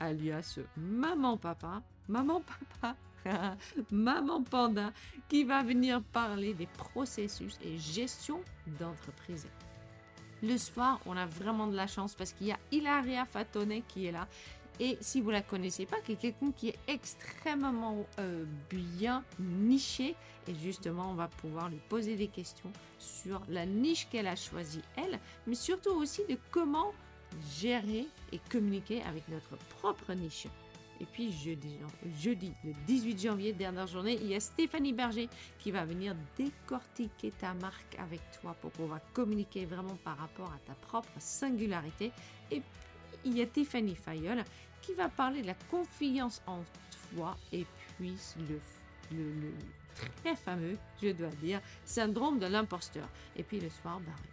alias Maman Papa, Maman Papa, Maman Panda, qui va venir parler des processus et gestion d'entreprise. Le soir, on a vraiment de la chance parce qu'il y a Hilaria Fatone qui est là. Et si vous la connaissez pas, qui est quelqu'un qui est extrêmement euh, bien niché. Et justement, on va pouvoir lui poser des questions sur la niche qu'elle a choisie, elle, mais surtout aussi de comment gérer et communiquer avec notre propre niche. Et puis jeudi, le 18 janvier, dernière journée, il y a Stéphanie Berger qui va venir décortiquer ta marque avec toi pour pouvoir communiquer vraiment par rapport à ta propre singularité. Et puis, il y a Tiffany Fayol qui va parler de la confiance en toi et puis le, le, le très fameux, je dois dire, syndrome de l'imposteur. Et puis le soir, bah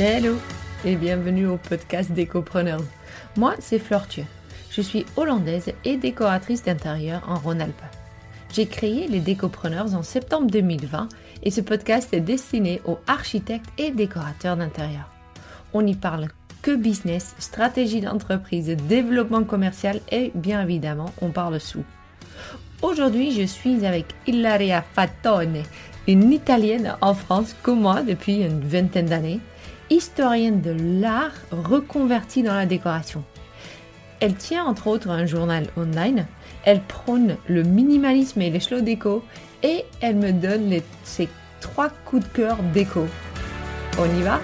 Hello et bienvenue au podcast Décopreneurs. Moi, c'est Thieu. Je suis hollandaise et décoratrice d'intérieur en Rhône-Alpes. J'ai créé les Décopreneurs en septembre 2020 et ce podcast est destiné aux architectes et décorateurs d'intérieur. On n'y parle que business, stratégie d'entreprise, développement commercial et bien évidemment, on parle sous. Aujourd'hui, je suis avec Ilaria Fatone, une Italienne en France comme moi depuis une vingtaine d'années historienne de l'art reconvertie dans la décoration. Elle tient entre autres un journal online, elle prône le minimalisme et les slow déco et elle me donne ses trois coups de cœur déco. On y va?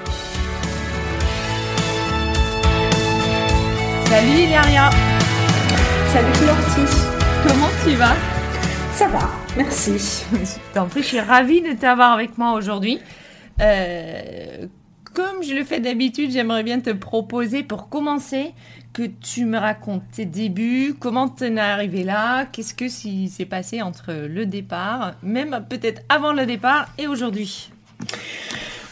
Salut Ilaria Salut Florty Comment tu vas? Ça va, merci. En plus, je suis ravie de t'avoir avec moi aujourd'hui. Euh, comme je le fais d'habitude, j'aimerais bien te proposer pour commencer que tu me racontes tes débuts, comment tu es arrivé là, qu'est-ce que s'est passé entre le départ, même peut-être avant le départ et aujourd'hui.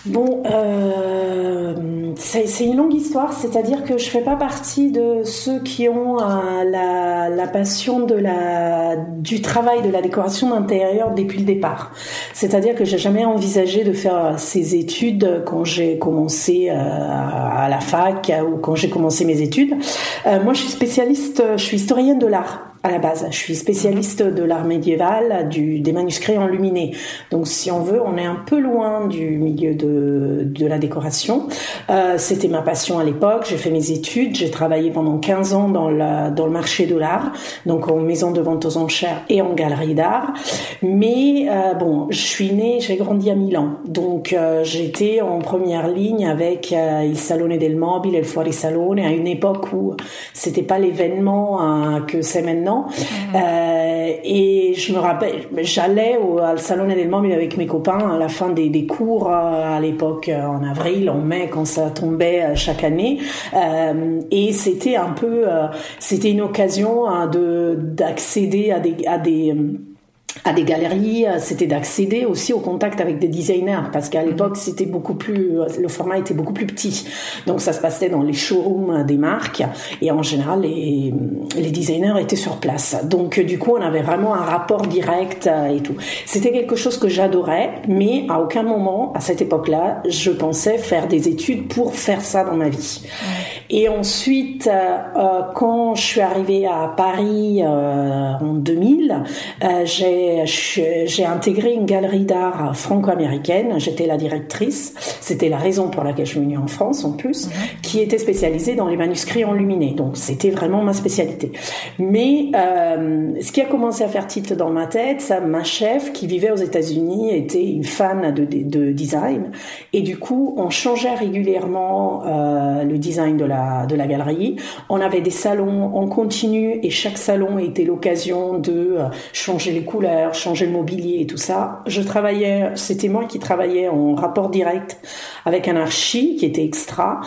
Bon, euh, c'est une longue histoire, c'est-à-dire que je fais pas partie de ceux qui ont euh, la, la, passion de la, du travail de la décoration d'intérieur depuis le départ. C'est-à-dire que j'ai jamais envisagé de faire ces études quand j'ai commencé euh, à la fac ou quand j'ai commencé mes études. Euh, moi, je suis spécialiste, je suis historienne de l'art. À la base. Je suis spécialiste de l'art médiéval, du, des manuscrits enluminés. Donc, si on veut, on est un peu loin du milieu de, de la décoration. Euh, C'était ma passion à l'époque. J'ai fait mes études. J'ai travaillé pendant 15 ans dans, la, dans le marché de l'art, donc en maison de vente aux enchères et en galerie d'art. Mais euh, bon, je suis née, j'ai grandi à Milan. Donc, euh, j'étais en première ligne avec il Salone del Mobile et le Fuori Salone à une époque où c'était pas l'événement hein, que c'est maintenant. Euh, et je me rappelle, j'allais au al Salone del Mobile avec mes copains à la fin des, des cours euh, à l'époque euh, en avril, en mai quand ça tombait chaque année. Euh, et c'était un peu, c'était une occasion hein, de d'accéder à des à des à des galeries, euh, c'était d'accéder aussi au contact avec des designers parce qu'à l'époque c'était beaucoup plus, euh, le format était beaucoup plus petit. Donc ça se passait dans les showrooms des marques et en général les, les designers étaient sur place. Donc du coup on avait vraiment un rapport direct euh, et tout. C'était quelque chose que j'adorais, mais à aucun moment à cette époque-là je pensais faire des études pour faire ça dans ma vie. Et ensuite, euh, quand je suis arrivée à Paris euh, en 2000, euh, j'ai intégré une galerie d'art franco-américaine. J'étais la directrice. C'était la raison pour laquelle je suis venue en France, en plus, mhm. qui était spécialisée dans les manuscrits enluminés. Donc, c'était vraiment ma spécialité. Mais euh, ce qui a commencé à faire titre dans ma tête, ça, ma chef, qui vivait aux États-Unis, était une fan de, de, de, design. Et du coup, on changeait régulièrement euh, le design de la de la galerie. On avait des salons en continu et chaque salon était l'occasion de euh, changer les couleurs, changer le mobilier et tout ça. Je travaillais, c'était moi qui travaillais en rapport direct avec un archi qui était extra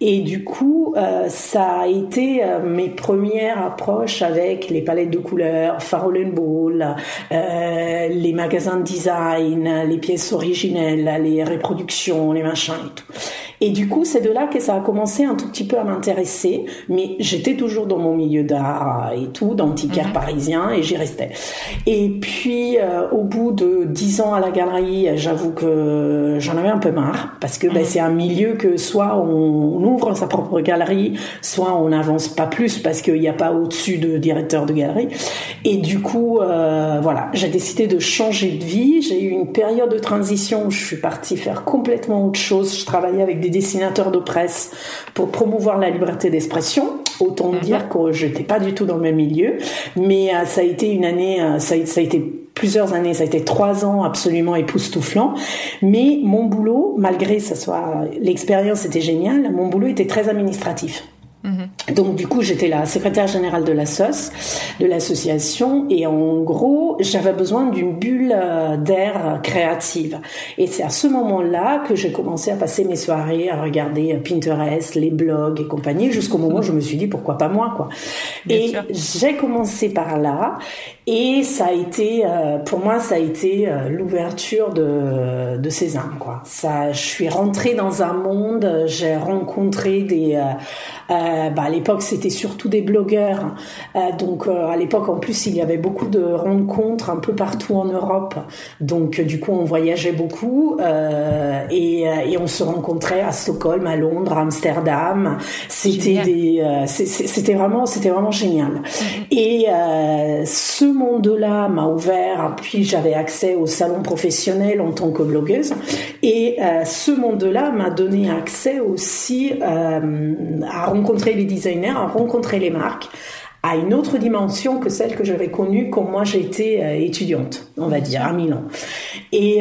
et du coup, euh, ça a été euh, mes premières approches avec les palettes de couleurs, Farol Ball, les magasins de design, les pièces originelles, les reproductions, les machins et tout. Et du coup, c'est de là que ça a commencé un tout petit peu à m'intéresser, mais j'étais toujours dans mon milieu d'art et tout, d'antiquaire mhm. parisien, et j'y restais. Et puis, euh, au bout de dix ans à la galerie, j'avoue que j'en avais un peu marre, parce que ben, mhm. c'est un milieu que soit on, ouvre sa propre galerie, soit on n'avance pas plus parce qu'il n'y a pas au-dessus de directeur de galerie. Et du coup, euh, voilà, j'ai décidé de changer de vie. J'ai eu une période de transition où je suis partie faire complètement autre chose. Je travaillais avec des dessinateurs de presse pour promouvoir la liberté d'expression. Autant mhm. dire que j'étais pas du tout dans le même milieu, mais euh, ça a été une année, euh, ça, ça a été plusieurs années, ça a été trois ans absolument époustouflant. Mais mon boulot, malgré ça soit l'expérience était géniale, mon boulot était très administratif. Mhm. Donc du coup, j'étais la secrétaire générale de la SOS, de l'association, et en gros, j'avais besoin d'une bulle euh, d'air créative. Et c'est à ce moment-là que j'ai commencé à passer mes soirées à regarder Pinterest, les blogs et compagnie, jusqu'au moment où je me suis dit pourquoi pas moi, quoi. et j'ai commencé par là, et ça a été, euh, pour moi, ça a été euh, l'ouverture de, de âmes, quoi. Ça, je suis rentrée dans un monde, j'ai rencontré des, euh, euh bah, à l'époque, c'était surtout des blogueurs. donc, à l'époque, en plus, il y avait beaucoup de rencontres un peu partout en Europe. Donc, du coup, on voyageait beaucoup et, et, on se rencontrait à Stockholm, à Londres, à Amsterdam. C'était des, c'était vraiment, c'était vraiment génial. Mm-hmm. Et ce monde-là m'a ouvert, puis j'avais accès au salon professionnel en tant que blogueuse, et euh, ce monde-là m'a donné accès aussi euh, à rencontrer les designers, à rencontrer les marques, à une autre dimension que celle que j'avais connue quand moi j'étais euh, étudiante, on va dire, à Milan. Et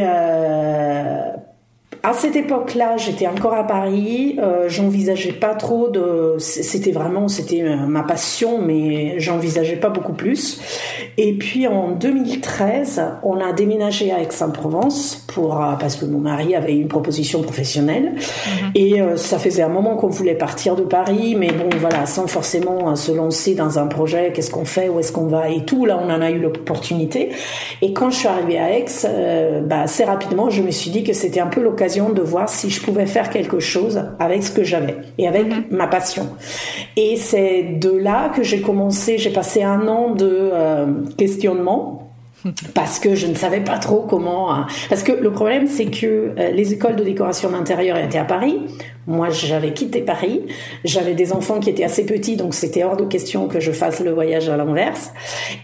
à cette époque-là, j'étais encore à Paris. Euh, j'envisageais pas trop de. C'était vraiment, c'était euh, ma passion, mais j'envisageais pas beaucoup plus. Et puis en 2013, on a déménagé à Aix-en-Provence pour euh, parce que mon mari avait une proposition professionnelle. Mhm. Et euh, ça faisait un moment qu'on voulait partir de Paris, mais bon, voilà, sans forcément se lancer dans un projet. Qu'est-ce qu'on fait Où est-ce qu'on va Et tout. Là, on en a eu l'opportunité. Et quand je suis arrivée à Aix, bah, assez rapidement, je me suis dit que c'était un peu l'occasion de voir si je pouvais faire quelque chose avec ce que j'avais et avec mhm. ma passion. Et c'est de là que j'ai commencé, j'ai passé un an de euh, questionnement parce que je ne savais pas trop comment. Hein. Parce que le problème, c'est que euh, les écoles de décoration d'intérieur étaient à Paris. Moi, j'avais quitté Paris. J'avais des enfants qui étaient assez petits, donc c'était hors de question que je fasse le voyage à l'inverse.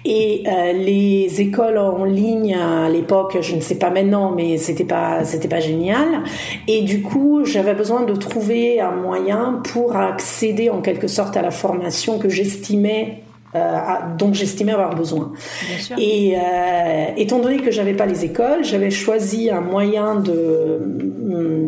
Et euh, les écoles en ligne à l'époque, je ne sais pas maintenant, mais c'était pas c'était pas génial. Et du coup, j'avais besoin de trouver un moyen pour accéder en quelque sorte à la formation que j'estimais euh, dont j'estimais avoir besoin. Et euh, étant donné que j'avais pas les écoles, j'avais choisi un moyen de,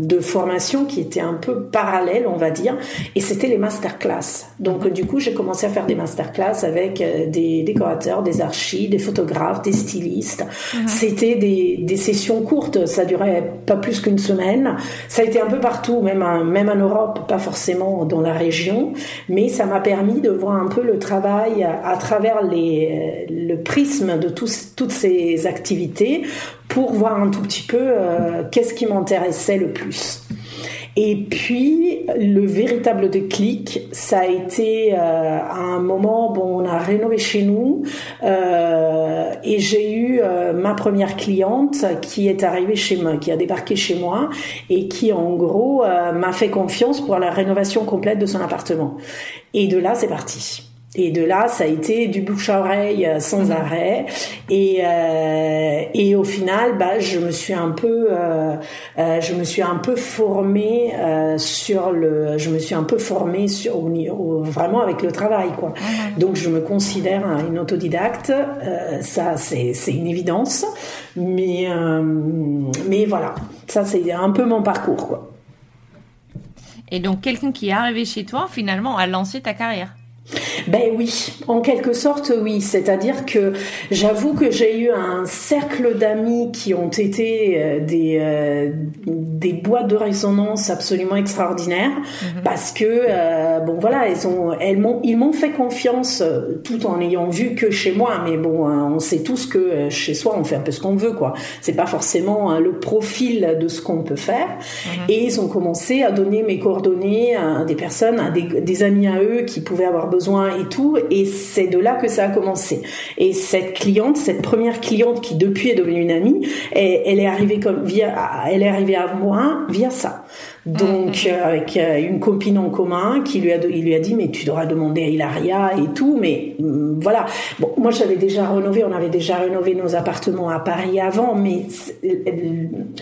de formation qui était un peu parallèle, on va dire, et c'était les masterclass. Donc du coup, j'ai commencé à faire des masterclass avec euh, des décorateurs, des archis, des photographes, des stylistes. Mhm. C'était des, des, sessions courtes, ça durait pas plus qu'une semaine. Ça a été un peu partout, même, même en Europe, pas forcément dans la région, mais ça m'a permis de voir un peu le travail à travers les, le prisme de toutes ces activités pour voir un tout petit peu euh, qu'est-ce qui m'intéressait le plus. Et puis, le véritable déclic, ça a été euh, à un moment, bon, on a rénové chez nous euh, et j'ai eu euh, ma première cliente qui est arrivée chez moi, qui a débarqué chez moi et qui, en gros, euh, m'a fait confiance pour la rénovation complète de son appartement. Et de là, c'est parti. Et de là, ça a été du bouche à oreille euh, sans mhm. arrêt. Et, euh, et au final, bah, je me suis un peu, euh, euh je me suis un peu formée sur le, je me suis un peu formée sur vraiment avec le travail, quoi. Mhm. Donc, je me considère une autodidacte. Ça, c'est, c'est une évidence. Mais, mais voilà, ça, c'est un peu mon parcours, quoi. Et donc, quelqu'un qui est arrivé chez toi, finalement, a lancé ta carrière. Ben oui, en quelque sorte oui. C'est-à-dire que j'avoue que j'ai eu un cercle d'amis qui ont été euh, des, euh, des boîtes de résonance absolument extraordinaires mhm. parce que euh, bon voilà, elles ont, elles m'ont, ils m'ont fait confiance tout en ayant vu que chez moi. Mais bon, on sait tous que chez soi on fait un peu ce qu'on veut quoi. C'est pas forcément hein, le profil de ce qu'on peut faire. Mhm. Et ils ont commencé à donner mes coordonnées à des personnes, à des, des amis à eux qui pouvaient avoir besoin et tout. Et c'est de là que ça a commencé. Et cette cliente, cette première cliente qui depuis est devenue une amie, elle, elle est arrivée comme via, elle est arrivée à moi via ça. Donc, euh, avec euh, une copine en commun qui lui a, il lui a dit, mais tu devras demander à Hilaria et tout. Mais mm, voilà. Bon, moi, j'avais déjà rénové, on avait déjà rénové nos appartements à Paris avant, mais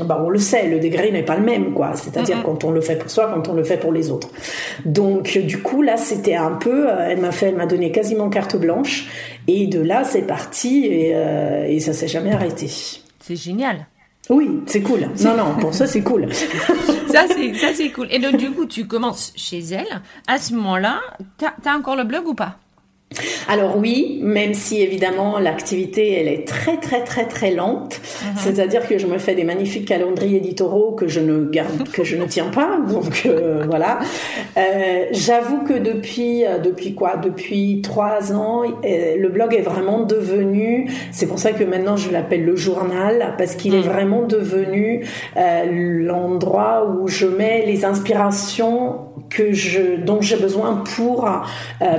bah, on le sait, le degré n'est pas le même, quoi. C'est-à-dire quand on le fait pour soi, quand on le fait pour les autres. Donc, du coup, là, c'était un peu, euh, elle m'a fait, elle m'a donné quasiment carte blanche. Et de là, c'est parti et, et ça s'est jamais arrêté. C'est génial. Oui, c'est cool. Non, non, pour ça, c'est cool. ça, c'est, cool. Et donc, du coup, tu commences chez elle. À ce moment-là, t'as, as encore le blog ou pas? Alors oui, même si évidemment l'activité elle est très très très très lente, mhm. c'est-à-dire que je me fais des magnifiques calendriers éditoraux que je ne garde, que je ne tiens pas, donc euh, voilà. Euh, J'avoue que depuis euh, depuis quoi? Depuis trois ans, euh, le blog est vraiment devenu. C'est pour ça que maintenant je l'appelle le journal parce qu'il est mhm. vraiment devenu l'endroit où je mets les inspirations que je dont j'ai besoin pour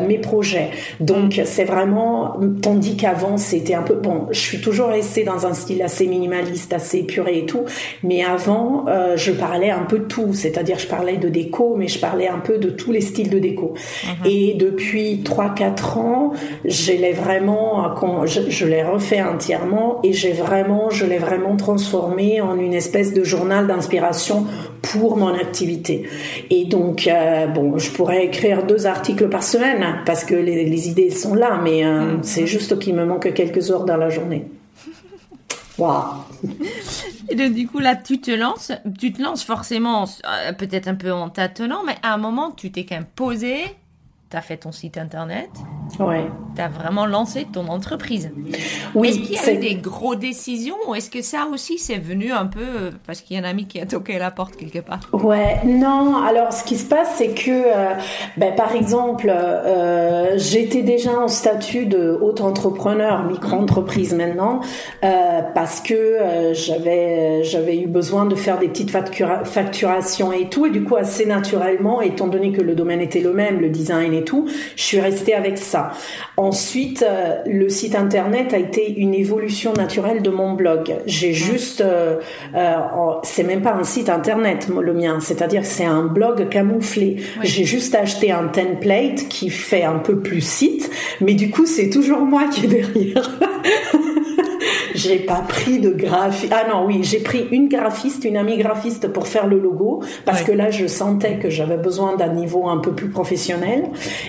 mes projets. Donc c'est vraiment, tandis qu'avant c'était un peu, bon, je suis toujours restée dans un style assez minimaliste, assez épuré et tout, mais avant euh, je parlais un peu de tout, c'est-à-dire je parlais de déco, mais je parlais un peu de tous les styles de déco. Mhm. Et depuis 3-4 ans, je l'ai vraiment, je, je l'ai refait entièrement et j'ai vraiment, je l'ai vraiment transformé en une espèce de journal d'inspiration pour mon activité. Et donc, euh, bon, je pourrais écrire deux articles par semaine parce que les, les idées sont là, mais euh, mm. c'est juste qu'il me manque quelques heures dans la journée. Waouh Et donc, du coup, là, tu te lances, tu te lances forcément, euh, peut-être un peu en tâtonnant, mais à un moment, tu t'es quand même posé, tu as fait ton site internet. Ouais. Tu as vraiment lancé ton entreprise. Oui. Est-ce qu'il y a eu des grosses décisions ou est-ce que ça aussi c'est venu un peu euh, parce qu'il y a un ami qui a toqué à la porte quelque part? Ouais, non. Alors ce qui se passe c'est que, euh, ben, par exemple, euh, j'étais déjà en statut de haute entrepreneur, micro-entreprise maintenant, parce que j'avais j'avais eu besoin de faire des petites facturations et tout, et du coup assez naturellement, étant donné que le domaine était le même, le design et tout, je suis restée avec ça ça. Ensuite, le site internet a été une évolution naturelle de mon blog. J'ai juste, c'est même pas un site internet le mien, c'est-à-dire c'est un blog camouflé. J'ai juste acheté un template qui fait un peu plus site, mais du coup c'est toujours moi qui est derrière. j'ai pas pris de graphiste. Ah non, oui, j'ai pris une graphiste, une amie graphiste pour faire le logo parce que là, je sentais que j'avais besoin d'un niveau un peu plus professionnel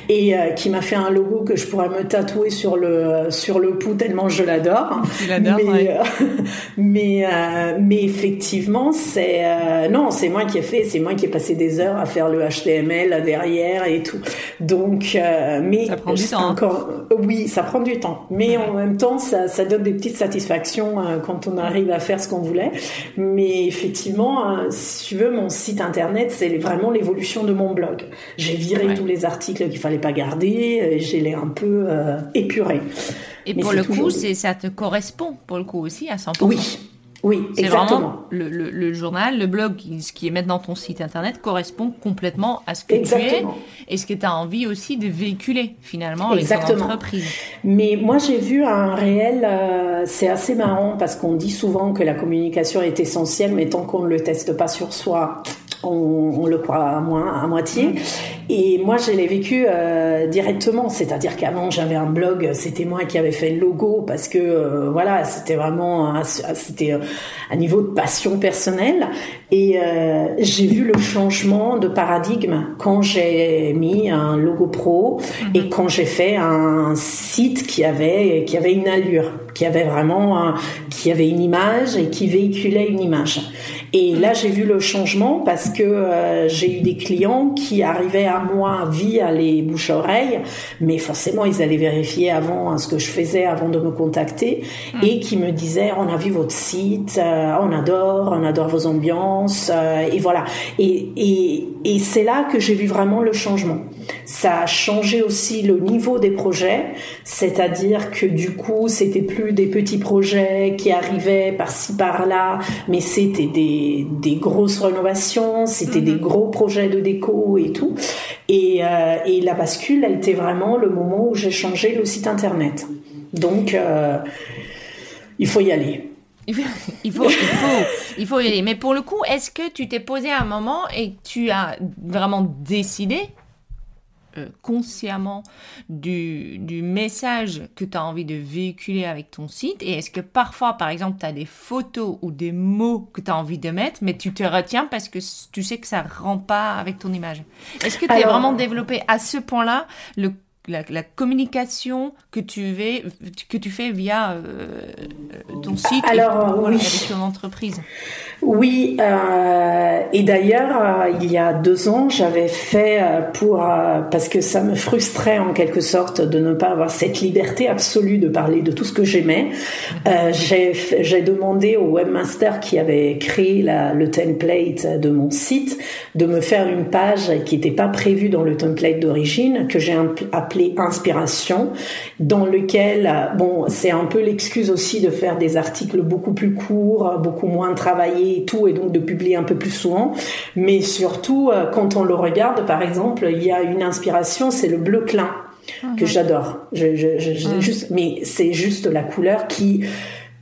et euh, qui m'a fait un logo que je pourrais me tatouer sur le sur le pouls tellement je l'adore. mais euh, mais, euh, mais effectivement, c'est non, c'est moi qui ai fait, c'est moi qui ai passé des heures à faire le HTML derrière et tout. Donc, mais ça prend du temps. Encore, oui, ça prend du temps, mais en même temps, ça, ça donne des petites satisfactions euh, quand on arrive à faire ce qu'on voulait. Mais effectivement, euh, si tu veux, mon site internet, c'est vraiment l'évolution de mon blog. J'ai viré tous les articles qu'il fallait pas garder, j'ai les un peu euh, épurés. Et pour le coup, ça te correspond pour le coup aussi à 100%. Oui. Oui, c'est exactement. le, le, journal, le blog, ce qui est maintenant ton site internet correspond complètement à ce que tu es et ce que tu as envie aussi de véhiculer finalement avec ton entreprise. Mais moi j'ai vu un réel, euh, c'est assez marrant parce qu'on dit souvent que la communication est essentielle, mais tant qu'on ne le teste pas sur soi, on, le croit à, moins, à moitié. Et moi, je l'ai vécu euh, directement, c'est-à-dire qu'avant, j'avais un blog, c'était moi qui avais fait le logo parce que euh, voilà, c'était vraiment, c'était euh, un niveau de passion personnelle. Et j'ai vu le changement de paradigme quand j'ai mis un logo pro et mm-hmm. quand j'ai fait un site qui avait qui avait une allure, qui avait vraiment, qui avait une image et qui véhiculait une image. Et là, j'ai vu le changement parce que j'ai eu des clients qui arrivaient à moi via les bouches à oreille, mais forcément, ils allaient vérifier avant hein, ce que je faisais avant de me contacter mm. et qui me disaient on a vu votre site, euh, on adore, on adore vos ambiances euh, et voilà. Et, et, et c'est là que j'ai vu vraiment le changement. Ça a changé aussi le niveau des projets, c'est-à-dire que du coup, c'était plus des petits projets qui arrivaient par-ci par-là, mais c'était des, des grosses rénovations, c'était des mhm. gros projets de déco et tout. Et, euh, et, la bascule a été vraiment le moment où j'ai changé le site internet. Donc, euh, il faut y aller. Il faut, il faut, il faut, y aller. Mais pour le coup, est-ce que tu t'es posé un moment et tu as vraiment décidé euh, consciemment du, du, message que tu as envie de véhiculer avec ton site. Et est-ce que parfois, par exemple, tu as des photos ou des mots que tu as envie de mettre, mais tu te retiens parce que tu sais que ça ne rend pas avec ton image? Est-ce que tu as vraiment développé à ce point-là le la, communication que tu, fais, que tu fais via euh, ton site Alors, oui. avec ton entreprise Oui, euh, et d'ailleurs, euh, il y a deux ans, j'avais fait pour, parce que ça me frustrait en quelque sorte de ne pas avoir cette liberté absolue de parler de tout ce que j'aimais, j'ai demandé au webmaster qui avait créé la, le template de mon site de me faire une page qui n'était pas prévue dans le template d'origine, que j'ai appelé inspiration, dans lequel, bon, c'est un peu l'excuse aussi de faire des articles beaucoup plus courts, beaucoup moins travaillés et tout, et donc de publier un peu plus souvent. Mais surtout, euh, quand on le regarde, par exemple, il y a une inspiration, c'est le bleu clin que mhm. j'adore. Je, je, juste, mais c'est juste la couleur qui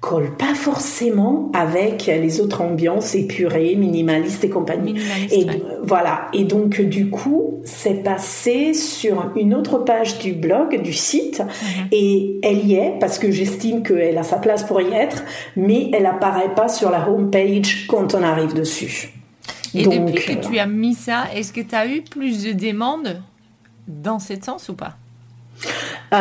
colle pas forcément avec les autres ambiances épurées, minimalistes et compagnie. et voilà. Et donc du coup, c'est passé sur une autre page du blog, du site, mhm. et elle y est parce que j'estime qu'elle a sa place pour y être, mais elle apparaît pas sur la home page quand on arrive dessus. Et depuis que tu as mis ça, est-ce que tu as eu plus de demandes dans ce sens ou pas? Euh,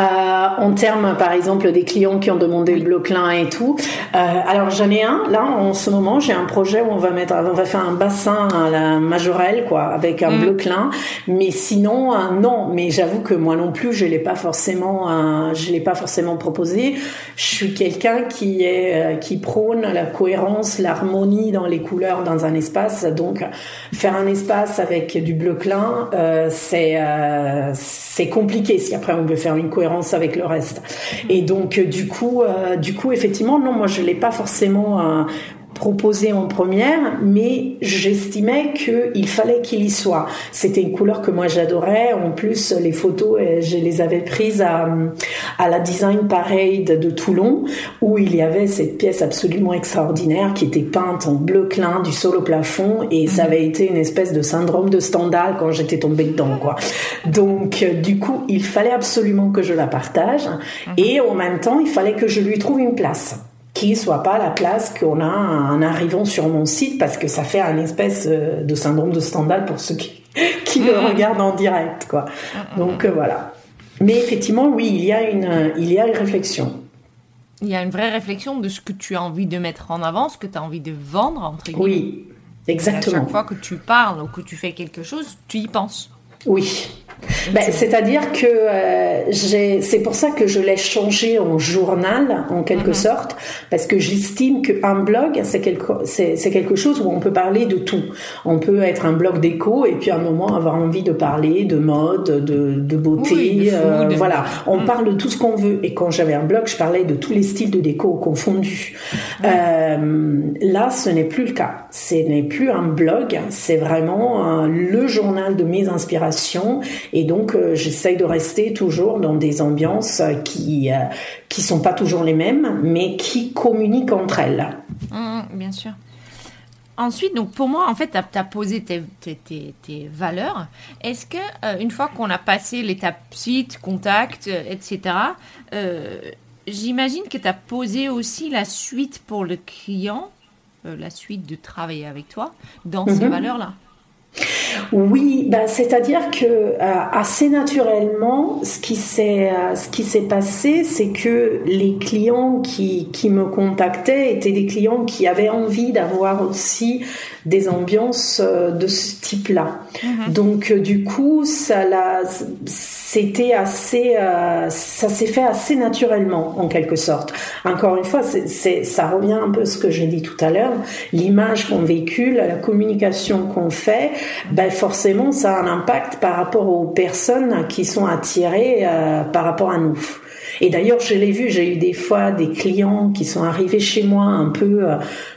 en termes, par exemple, des clients qui ont demandé le bloc-lin et tout. Euh, alors j'en ai un là en ce moment. J'ai un projet où on va mettre, on va faire un bassin à la Majorelle, quoi, avec un mm. bloc-lin. Mais sinon, euh, non. Mais j'avoue que moi non plus, je l'ai pas forcément, euh, je l'ai pas forcément proposé. Je suis quelqu'un qui est, euh, qui prône la cohérence, l'harmonie dans les couleurs dans un espace. Donc faire un espace avec du bloc-lin, c'est, c'est compliqué. Si après on veut faire une cohérence avec le reste. Et donc, euh, du coup, euh, du coup, effectivement, non, moi, je l'ai pas forcément euh, proposé en première, mais j'estimais qu'il fallait qu'il y soit. C'était une couleur que moi j'adorais. En plus, les photos, euh, je les avais prises à, à la Design Parade de Toulon, où il y avait cette pièce absolument extraordinaire qui était peinte en bleu clin du sol au plafond, et ça mhm. avait été une espèce de syndrome de Stendhal quand j'étais tombée dedans, quoi. Donc, euh, du coup, il fallait absolument que je la partage, mhm. et en même temps, il fallait que je lui trouve une place qui soit pas la place qu'on a en arrivant sur mon site parce que ça fait un espèce euh, de syndrome de Stendhal pour ceux qui, qui le regardent en direct quoi. Donc euh, voilà. Mais effectivement oui, il y a une il y a une réflexion. Il y a une vraie réflexion de ce que tu as envie de mettre en avant, ce que tu as envie de vendre entre guillemets. Oui. Exactement. à chaque fois que tu parles ou que tu fais quelque chose, tu y penses. Oui, ben, C'est-à-dire que euh, c'est pour ça que je l'ai changé en journal, en quelque mhm. sorte, parce que j'estime qu'un blog, c'est quelque, quelque chose où on peut parler de tout. On peut être un blog déco et puis à un moment avoir envie de parler de mode, de, de beauté. euh, Voilà, on mhm. parle de tout ce qu'on veut. Et quand j'avais un blog, je parlais de tous les styles de déco confondus. Mhm. Euh, là, ce n'est plus le cas. Ce n'est plus un blog, c'est vraiment le journal de mes inspirations et donc, euh, j'essaye de rester toujours dans des ambiances qui euh, qui sont pas toujours les mêmes, mais qui communiquent entre elles. Mmh, mmh, bien sûr. Ensuite, donc pour moi, en fait, tu as, posé tes, tes, tes, valeurs. Est-ce que euh, une fois qu'on a passé l'étape site, contact, etc., j'imagine que tu as posé aussi la suite pour le client, la suite de travailler avec toi dans ces mmh. valeurs-là? Oui, bah, c'est-à-dire que euh, assez naturellement, ce qui s'est euh, ce qui s'est passé, c'est que les clients qui, qui me contactaient étaient des clients qui avaient envie d'avoir aussi des ambiances euh, de ce type-là. Mhm. Donc du coup, ça l'a c'était assez ça s'est fait assez naturellement en quelque sorte. Encore une fois, c'est ça revient un peu à ce que j'ai dit tout à l'heure, l'image qu'on véhicule, la communication qu'on fait, ben forcément, ça a un impact par rapport aux personnes qui sont attirées euh, par rapport à nous. Et d'ailleurs, je l'ai vu, j'ai eu des fois des clients qui sont arrivés chez moi un peu euh,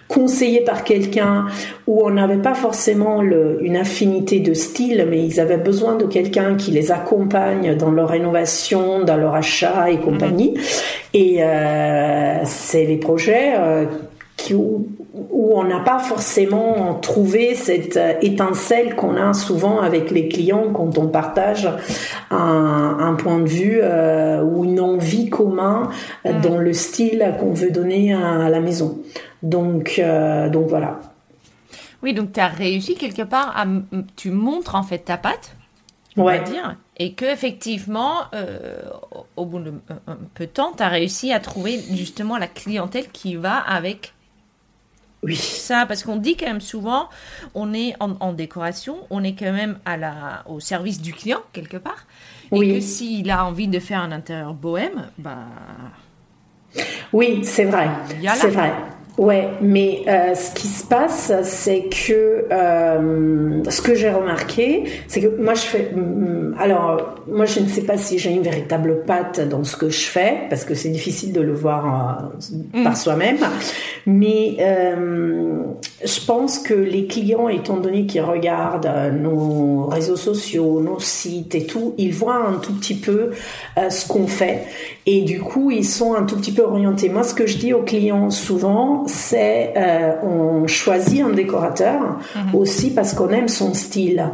conseillés par quelqu'un où on n'avait pas forcément le, une affinité de style, mais ils avaient besoin de quelqu'un qui les accompagne dans leur rénovation, dans leur achat et compagnie. Mhm. Et euh, c'est les projets euh, qui, où on n'a pas forcément trouvé cette euh, étincelle qu'on a souvent avec les clients quand on partage un, point de vue euh, ou une envie commun euh, mm. dans le style qu'on veut donner à, la maison. Donc, donc voilà. Oui, donc tu as réussi quelque part à. Tu montres en fait ta patte, on va dire, et que effectivement, au bout d'un peu de temps, tu as réussi à trouver justement la clientèle qui va avec oui. Ça, parce qu'on dit quand même souvent, on est en, décoration, on est quand même à la, au service du client, quelque part. Et que s'il a envie de faire un intérieur bohème, bah. Oui, c'est vrai. C'est vrai. Ouais, mais euh, ce qui se passe, c'est que euh, ce que j'ai remarqué, c'est que moi je fais. Alors, moi je ne sais pas si j'ai une véritable patte dans ce que je fais, parce que c'est difficile de le voir euh, par mm. soi-même. Mais euh, je pense que les clients, étant donné qu'ils regardent euh, nos réseaux sociaux, nos sites et tout, ils voient un tout petit peu ce qu'on fait. Et du coup, ils sont un tout petit peu orientés. Moi, ce que je dis aux clients souvent, c'est euh, on choisit un décorateur mhm. aussi parce qu'on aime son style.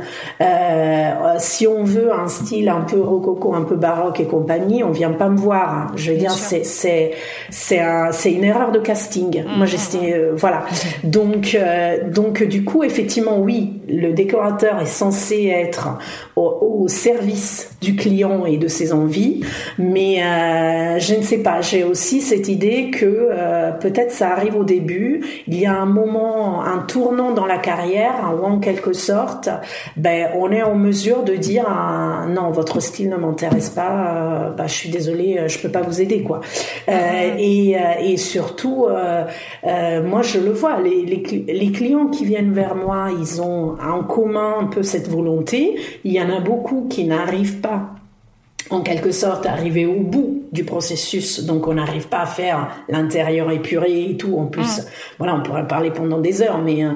Euh, si on veut un style un peu rococo, un peu baroque et compagnie, on vient pas me voir. Je veux dire, c'est c'est c'est c'est une erreur de casting. Moi, mhm. j'ai voilà. Donc euh, donc du coup, effectivement, oui, le décorateur est censé être au, service du client et de ses envies, mais euh, je ne sais pas. J'ai aussi cette idée que euh, peut-être ça arrive au début. Il y a un moment, un tournant dans la carrière où en quelque sorte, ben on est en mesure de dire ah, non, votre style ne m'intéresse pas. bah, je suis désolée, je peux pas vous aider quoi. et, et surtout, moi je le vois, les, les, les clients qui viennent vers moi, ils ont en commun un peu cette volonté. Il y en a beaucoup qui n'arrivent pas en quelque sorte à arriver au bout du processus, donc on n'arrive pas à faire l'intérieur épuré et tout. En plus, voilà, on pourrait parler pendant des heures, mais euh,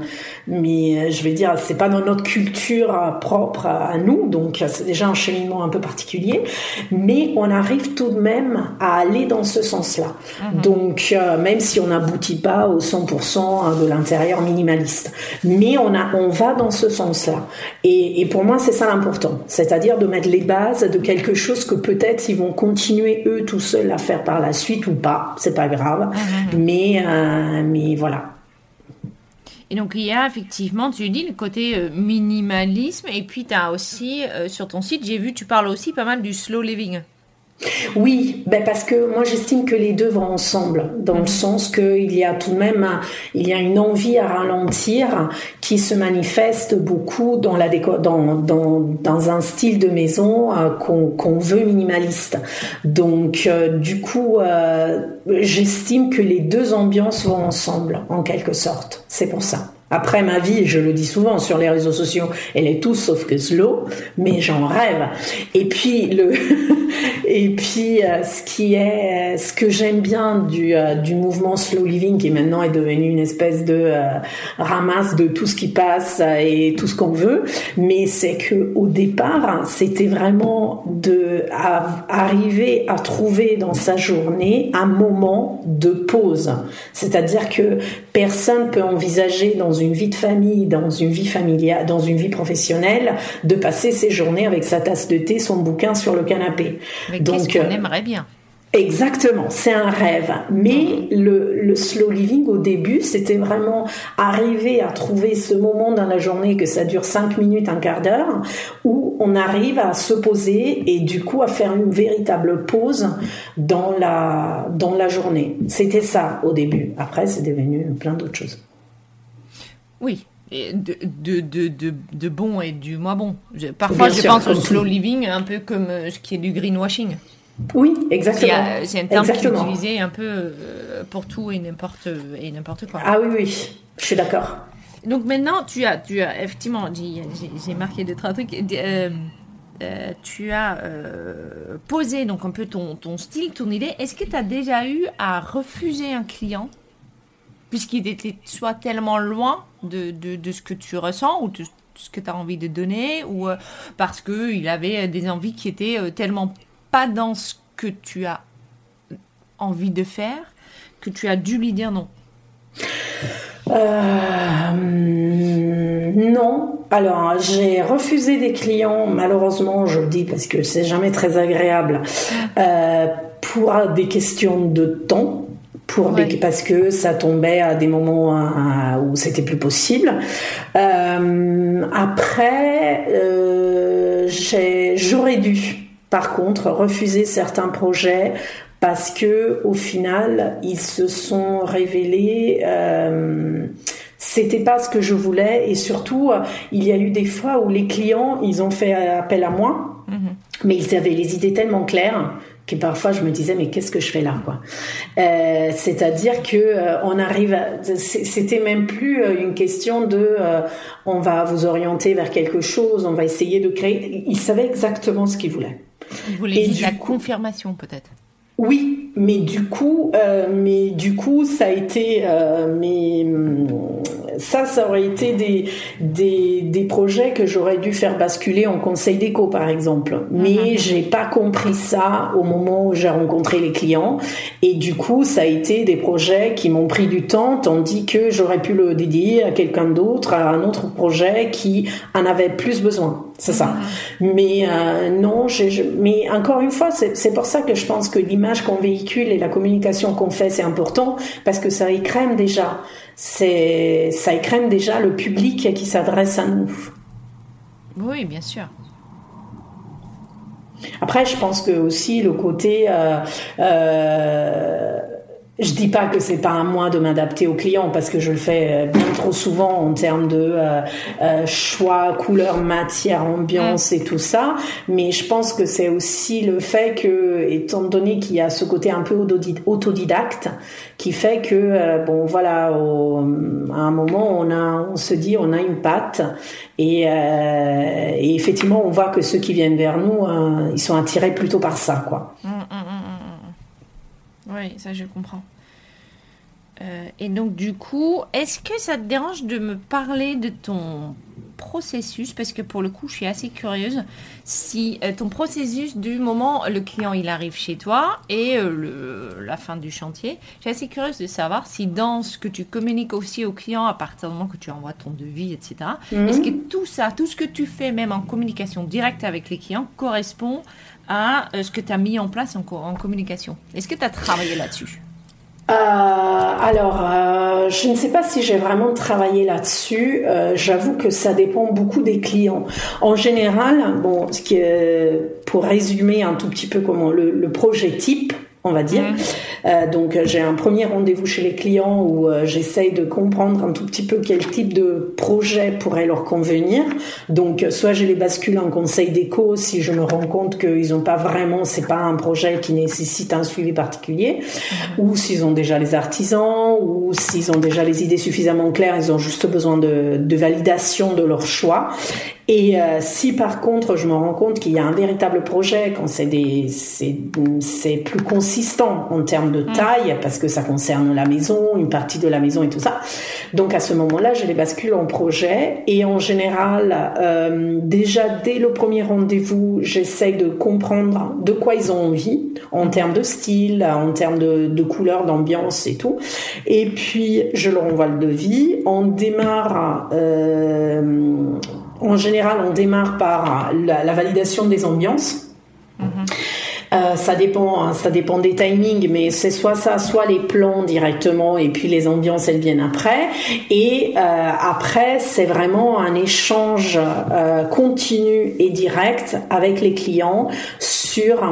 mais euh, je vais dire, c'est pas dans notre culture propre à nous, donc c'est déjà un cheminement un peu particulier, mais on arrive tout de même à aller dans ce sens-là. Mm-hmm. Donc même si on n'aboutit pas au 100% de l'intérieur minimaliste, mais on a on va dans ce sens-là. Et, et pour moi, c'est ça l'important, c'est-à-dire de mettre les bases de quelque chose que peut-être ils vont continuer eux tout seuls à faire par la suite ou pas, c'est pas grave. Mhm. Mais, euh, mais voilà. Et donc il y a effectivement, tu dis, le côté euh, minimalisme, et puis tu as aussi, euh, sur ton site, j'ai vu, tu parles aussi pas mal du slow living. Oui, ben parce que moi j'estime que les deux vont ensemble, dans le sens qu'il y a tout de même il y a une envie à ralentir qui se manifeste beaucoup dans, la dans, dans, dans un style de maison euh, qu'on veut minimaliste. Donc euh, du coup, euh, j'estime que les deux ambiances vont ensemble, en quelque sorte. C'est pour ça. Après ma vie, je le dis souvent sur les réseaux sociaux, elle est tout sauf que slow, mais j'en rêve. Et puis le et puis euh, ce qui est ce que j'aime bien du euh, du mouvement slow living qui maintenant est devenu une espèce de euh, ramasse de tout ce qui passe et tout ce qu'on veut, mais c'est que au départ, c'était vraiment de arriver à trouver dans sa journée un moment de pause. C'est-à-dire que personne peut envisager dans une vie de famille, dans une vie familiale, dans une vie professionnelle, de passer ses journées avec sa tasse de thé, son bouquin sur le canapé. Mais Donc, qu'on euh, aimerait bien? Exactement, c'est un rêve. Mais le, le, slow living au début, c'était vraiment arriver à trouver ce moment dans la journée que ça dure cinq minutes, un quart d'heure, où on arrive à se poser et du coup à faire une véritable pause dans la, dans la journée. C'était ça au début. Après, c'est devenu plein d'autres choses. Oui, de, de, de, de, bon et du moins bon. parfois, je pense au slow living un peu comme ce qui est du greenwashing. Oui, exactement. C'est un terme qui est utilisé un peu euh, pour tout et n'importe et n'importe quoi. Ah oui, oui, je suis d'accord. Donc maintenant, tu as, tu as effectivement, j'ai marqué deux trois trucs. Euh, tu as posé donc un peu ton, ton style, ton idée. Est-ce que tu as déjà eu à refuser un client puisqu'il était soit tellement loin de, de, ce que tu ressens ou de ce que tu as envie de donner, ou euh, parce qu'il avait des envies qui étaient euh, tellement pas dans ce que tu as envie de faire, que tu as dû lui dire non euh, non. Alors, j'ai refusé des clients, malheureusement, je le dis parce que c'est jamais très agréable, pour des questions de temps pour parce que ça tombait à des moments où c'était plus possible. Euh, après, euh, j'aurais dû, par contre, refuser certains projets parce que au final, ils se sont révélés. Euh, c'était pas ce que je voulais et surtout il y a eu des fois où les clients ils ont fait appel à moi mm-hmm. mais ils avaient les idées tellement claires que parfois je me disais mais qu'est-ce que je fais là quoi? Euh, c'est-à-dire que euh, on arrive c'était même plus une question de on va vous orienter vers quelque chose on va essayer de créer il savait exactement ce qu'il voulait il voulait juste la confirmation peut-être. Oui, mais du coup, mais du coup, ça a été, mais ça, ça aurait été des, des, des projets que j'aurais dû faire basculer en conseil d'éco, par exemple. Mais mhm. j'ai pas compris ça au moment où j'ai rencontré les clients. Et du coup, ça a été des projets qui m'ont pris du temps, tandis que j'aurais pu le dédier à quelqu'un d'autre, à un autre projet qui en avait plus besoin. C'est ça. Mhm. Mais euh, non, mais encore une fois, c'est pour ça que je pense que l'image qu'on véhicule et la communication qu'on fait, c'est important parce que ça écrème déjà c'est ça écrème déjà le public qui s'adresse à nous. Oui, bien sûr. Après, je pense que aussi le côté euh, euh, je dis pas que c'est pas à moi de m'adapter aux clients parce que je le fais euh, bien trop souvent en termes de euh, euh, choix, couleur, matière, ambiance et tout ça. Mais je pense que c'est aussi le fait que, étant donné qu'il y a ce côté un peu autodidacte, qui fait que bon voilà, à un moment on a, on se dit on a une patte et, et effectivement on voit que ceux qui viennent vers nous, ils sont attirés plutôt par ça quoi. Oui, ça je comprends. Euh, et donc du coup, est-ce que ça te dérange de me parler de ton processus? Parce que pour le coup, je suis assez curieuse. Si euh, ton processus du moment le client il arrive chez toi et euh, le, la fin du chantier, je suis assez curieuse de savoir si dans ce que tu communiques aussi au client à partir du moment que tu envoies ton devis, etc. Mhm. Est-ce que tout ça, tout ce que tu fais même en communication directe avec les clients correspond à ce que tu as mis en place en, communication Est-ce que tu as travaillé là-dessus? Euh, alors, euh, je ne sais pas si j'ai vraiment travaillé là-dessus. Euh, J'avoue que ça dépend beaucoup des clients. En général, bon, ce qui est, pour résumer un tout petit peu comment le, le projet type, on va dire. Mmh. Euh, donc j'ai un premier rendez-vous chez les clients où euh, j'essaye de comprendre un tout petit peu quel type de projet pourrait leur convenir. Donc soit je les bascule en conseil d'éco si je me rends compte qu'ils n'ont pas vraiment, c'est pas un projet qui nécessite un suivi particulier, mmh. ou s'ils ont déjà les artisans, ou s'ils ont déjà les idées suffisamment claires, ils ont juste besoin de, de validation de leur choix. Et euh, si par contre je me rends compte qu'il y a un véritable projet, quand c'est des c'est plus consistant en termes de taille, parce que ça concerne la maison, une partie de la maison et tout ça. Donc à ce moment-là, je les bascule en projet et en général, euh, déjà dès le premier rendez-vous, j'essaye de comprendre de quoi ils ont envie en termes de style, en termes de, de couleur, d'ambiance et tout. Et puis je leur envoie le devis. On démarre. Euh, en général, on démarre par la, la validation des ambiances. Mmh. Euh, ça dépend, ça dépend des timings, mais c'est soit ça, soit les plans directement, et puis les ambiances elles viennent après. Et euh, après, c'est vraiment un échange euh, continu et direct avec les clients sur.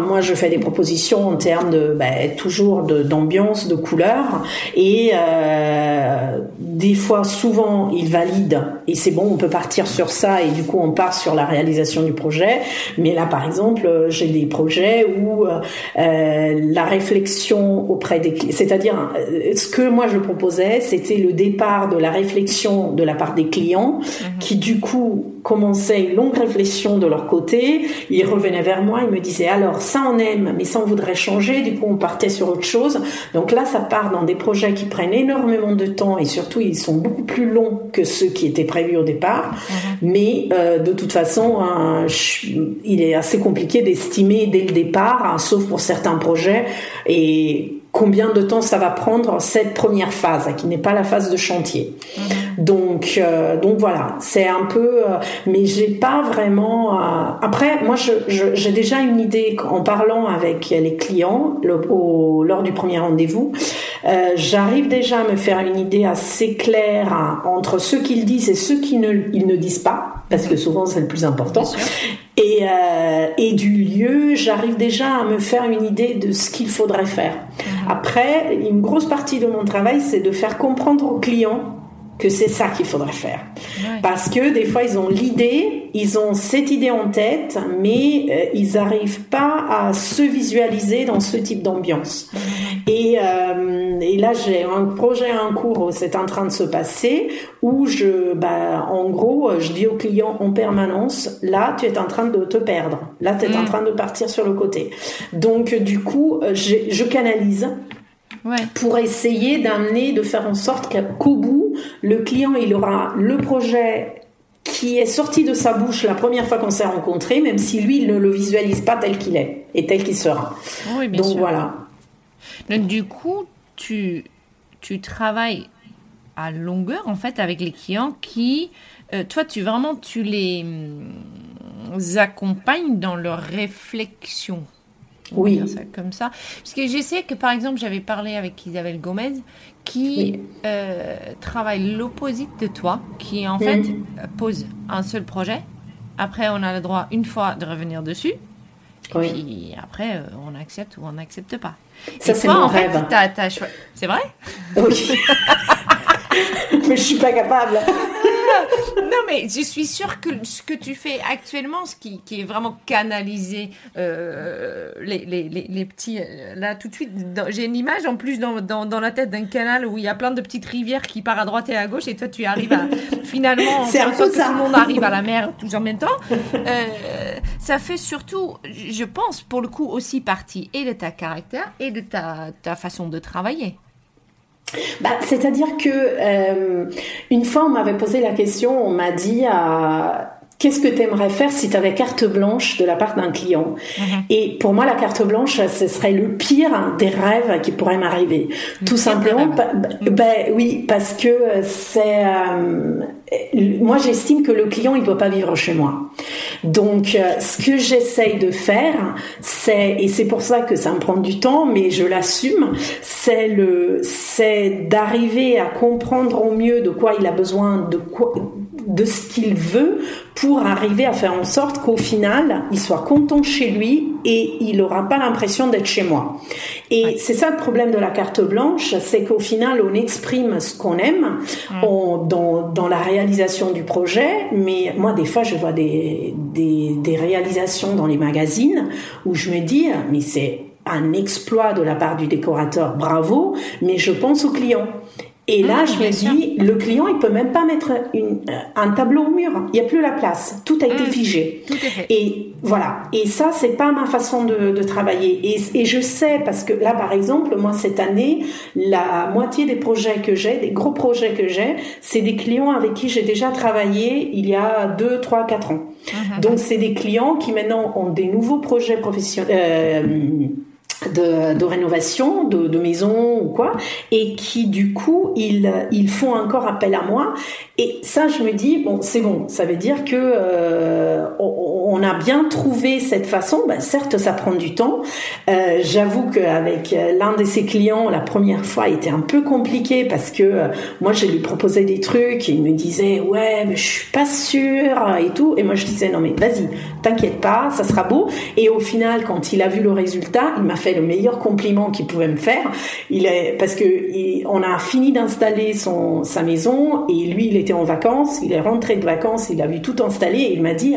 Moi, je fais des propositions en termes de ben, toujours d'ambiance, de, de couleur, et euh, des fois, souvent, ils valident et c'est bon, on peut partir sur ça, et du coup, on part sur la réalisation du projet. Mais là, par exemple, j'ai des projets où euh, la réflexion auprès des clients, c'est-à-dire euh, ce que moi je proposais, c'était le départ de la réflexion de la part des clients, mhm. qui du coup commençaient une longue réflexion de leur côté. Ils revenaient vers moi, ils me disaient alors ça on aime, mais ça on voudrait changer. Du coup, on partait sur autre chose. Donc là, ça part dans des projets qui prennent énormément de temps et surtout ils sont beaucoup plus longs que ceux qui étaient prévus au départ. Mhm. Mais euh, de toute façon, hein, je, il est assez compliqué d'estimer dès le départ Hein, sauf pour certains projets. Et combien de temps ça va prendre cette première phase, qui n'est pas la phase de chantier. Mhm. Donc, euh, donc voilà, c'est un peu, euh, mais j'ai pas vraiment. Euh, après, moi, j'ai je, déjà une idée en parlant avec les clients le, au, lors du premier rendez-vous. J'arrive déjà à me faire une idée assez claire hein, entre ce qu'ils disent et ce qu'ils ne, ils ne disent pas, parce que souvent c'est le plus important. Et, euh, et du lieu, j'arrive déjà à me faire une idée de ce qu'il faudrait faire. Mhm. Après, une grosse partie de mon travail, c'est de faire comprendre aux clients que c'est ça qu'il faudrait faire. Ouais. Parce que des fois, ils ont l'idée, ils ont cette idée en tête, mais euh, ils n'arrivent pas à se visualiser dans ce type d'ambiance. Et, euh, et, là, j'ai un projet en cours, c'est en train de se passer, où je, bah, en gros, je dis aux clients en permanence, là, tu es en train de te perdre. Là, tu es mmh. en train de partir sur le côté. Donc, du coup, je canalise Ouais. pour essayer d'amener, de faire en sorte qu'au bout, le client, il aura le projet qui est sorti de sa bouche la première fois qu'on s'est rencontré, même si lui, il ne le visualise pas tel qu'il est et tel qu'il sera. Oui, bien Donc sûr. voilà. Donc du coup, tu, tu travailles à longueur, en fait, avec les clients qui... Euh, toi, tu vraiment, tu les hum, accompagnes dans leur réflexion oui. Ça comme ça. Parce que je sais que, par exemple, j'avais parlé avec Isabelle Gomez, qui oui. euh, travaille l'opposite de toi, qui en fait mmh. pose un seul projet. Après, on a le droit une fois de revenir dessus. Et oui. puis après, euh, on accepte ou on n'accepte pas. Ça, c'est mon en rêve. Fait, C'est vrai? Oui. Mais je suis pas capable. non, mais je suis sûre que ce que tu fais actuellement, ce qui, qui est vraiment canalisé, euh, les, les, les, petits. Euh, là, tout de suite, j'ai une image en plus dans, dans, dans la tête d'un canal où il y a plein de petites rivières qui partent à droite et à gauche, et toi, tu arrives à. finalement, c'est un peu que tout le monde arrive à la mer tout en même temps. Euh, ça fait surtout, je pense, pour le coup, aussi partie et de ta caractère et de ta, ta façon de travailler. Bah, C'est-à-dire que euh, une fois on m'avait posé la question, on m'a dit qu'est-ce que tu aimerais faire si tu avais carte blanche de la part d'un client mhm. Et pour moi, la carte blanche, ce serait le pire des rêves qui pourrait m'arriver. Tout simplement, ben oui, parce que c'est euh, moi j'estime que le client il doit pas vivre chez moi. Donc euh, ce que j'essaye de faire, c'est et c'est pour ça que ça me prend du temps, mais je l'assume, c'est le c'est d'arriver à comprendre au mieux de quoi il a besoin, de quoi de ce qu'il veut pour arriver à faire en sorte qu'au final, il soit content chez lui et il n'aura pas l'impression d'être chez moi. Et c'est ça le problème de la carte blanche, c'est qu'au final, on exprime ce qu'on aime dans, dans, la réalisation du projet, mais moi, des fois, je vois des, des, des réalisations dans les magazines où je me dis, mais c'est un exploit de la part du décorateur, bravo, mais je pense au client. Et là, ah, je me dis, le client, il peut même pas mettre une, un tableau au mur. Il n'y a plus la place. Tout a été mm. figé. Tout est fait. Et voilà. Et ça, c'est pas ma façon de, de travailler. Et, et, je sais parce que là, par exemple, moi cette année, la moitié des projets que j'ai, des gros projets que j'ai, c'est des clients avec qui j'ai déjà travaillé il y a 2, 3, 4 ans. Mm-hmm. Donc, c'est des clients qui maintenant ont des nouveaux projets professionnels. Euh, de, rénovation de, de, maison ou quoi et qui du coup ils, ils font encore appel à moi et ça je me dis bon c'est bon. Ça veut dire que euh, on, a bien trouvé cette façon. Ben, certes ça prend du temps. Euh, j'avoue qu'avec l'un de ses clients la première fois était un peu compliqué parce que euh, moi je lui proposais des trucs. Il me disait ouais mais je suis pas sûre et tout et moi je disais non mais vas-y t'inquiète pas ça sera beau et au final quand il a vu le résultat il m'a fait le meilleur compliment qu'il pouvait me faire. Il est parce que on a fini d'installer sa maison et lui il était en vacances, il est rentré de vacances, il a vu tout installé et il m'a dit,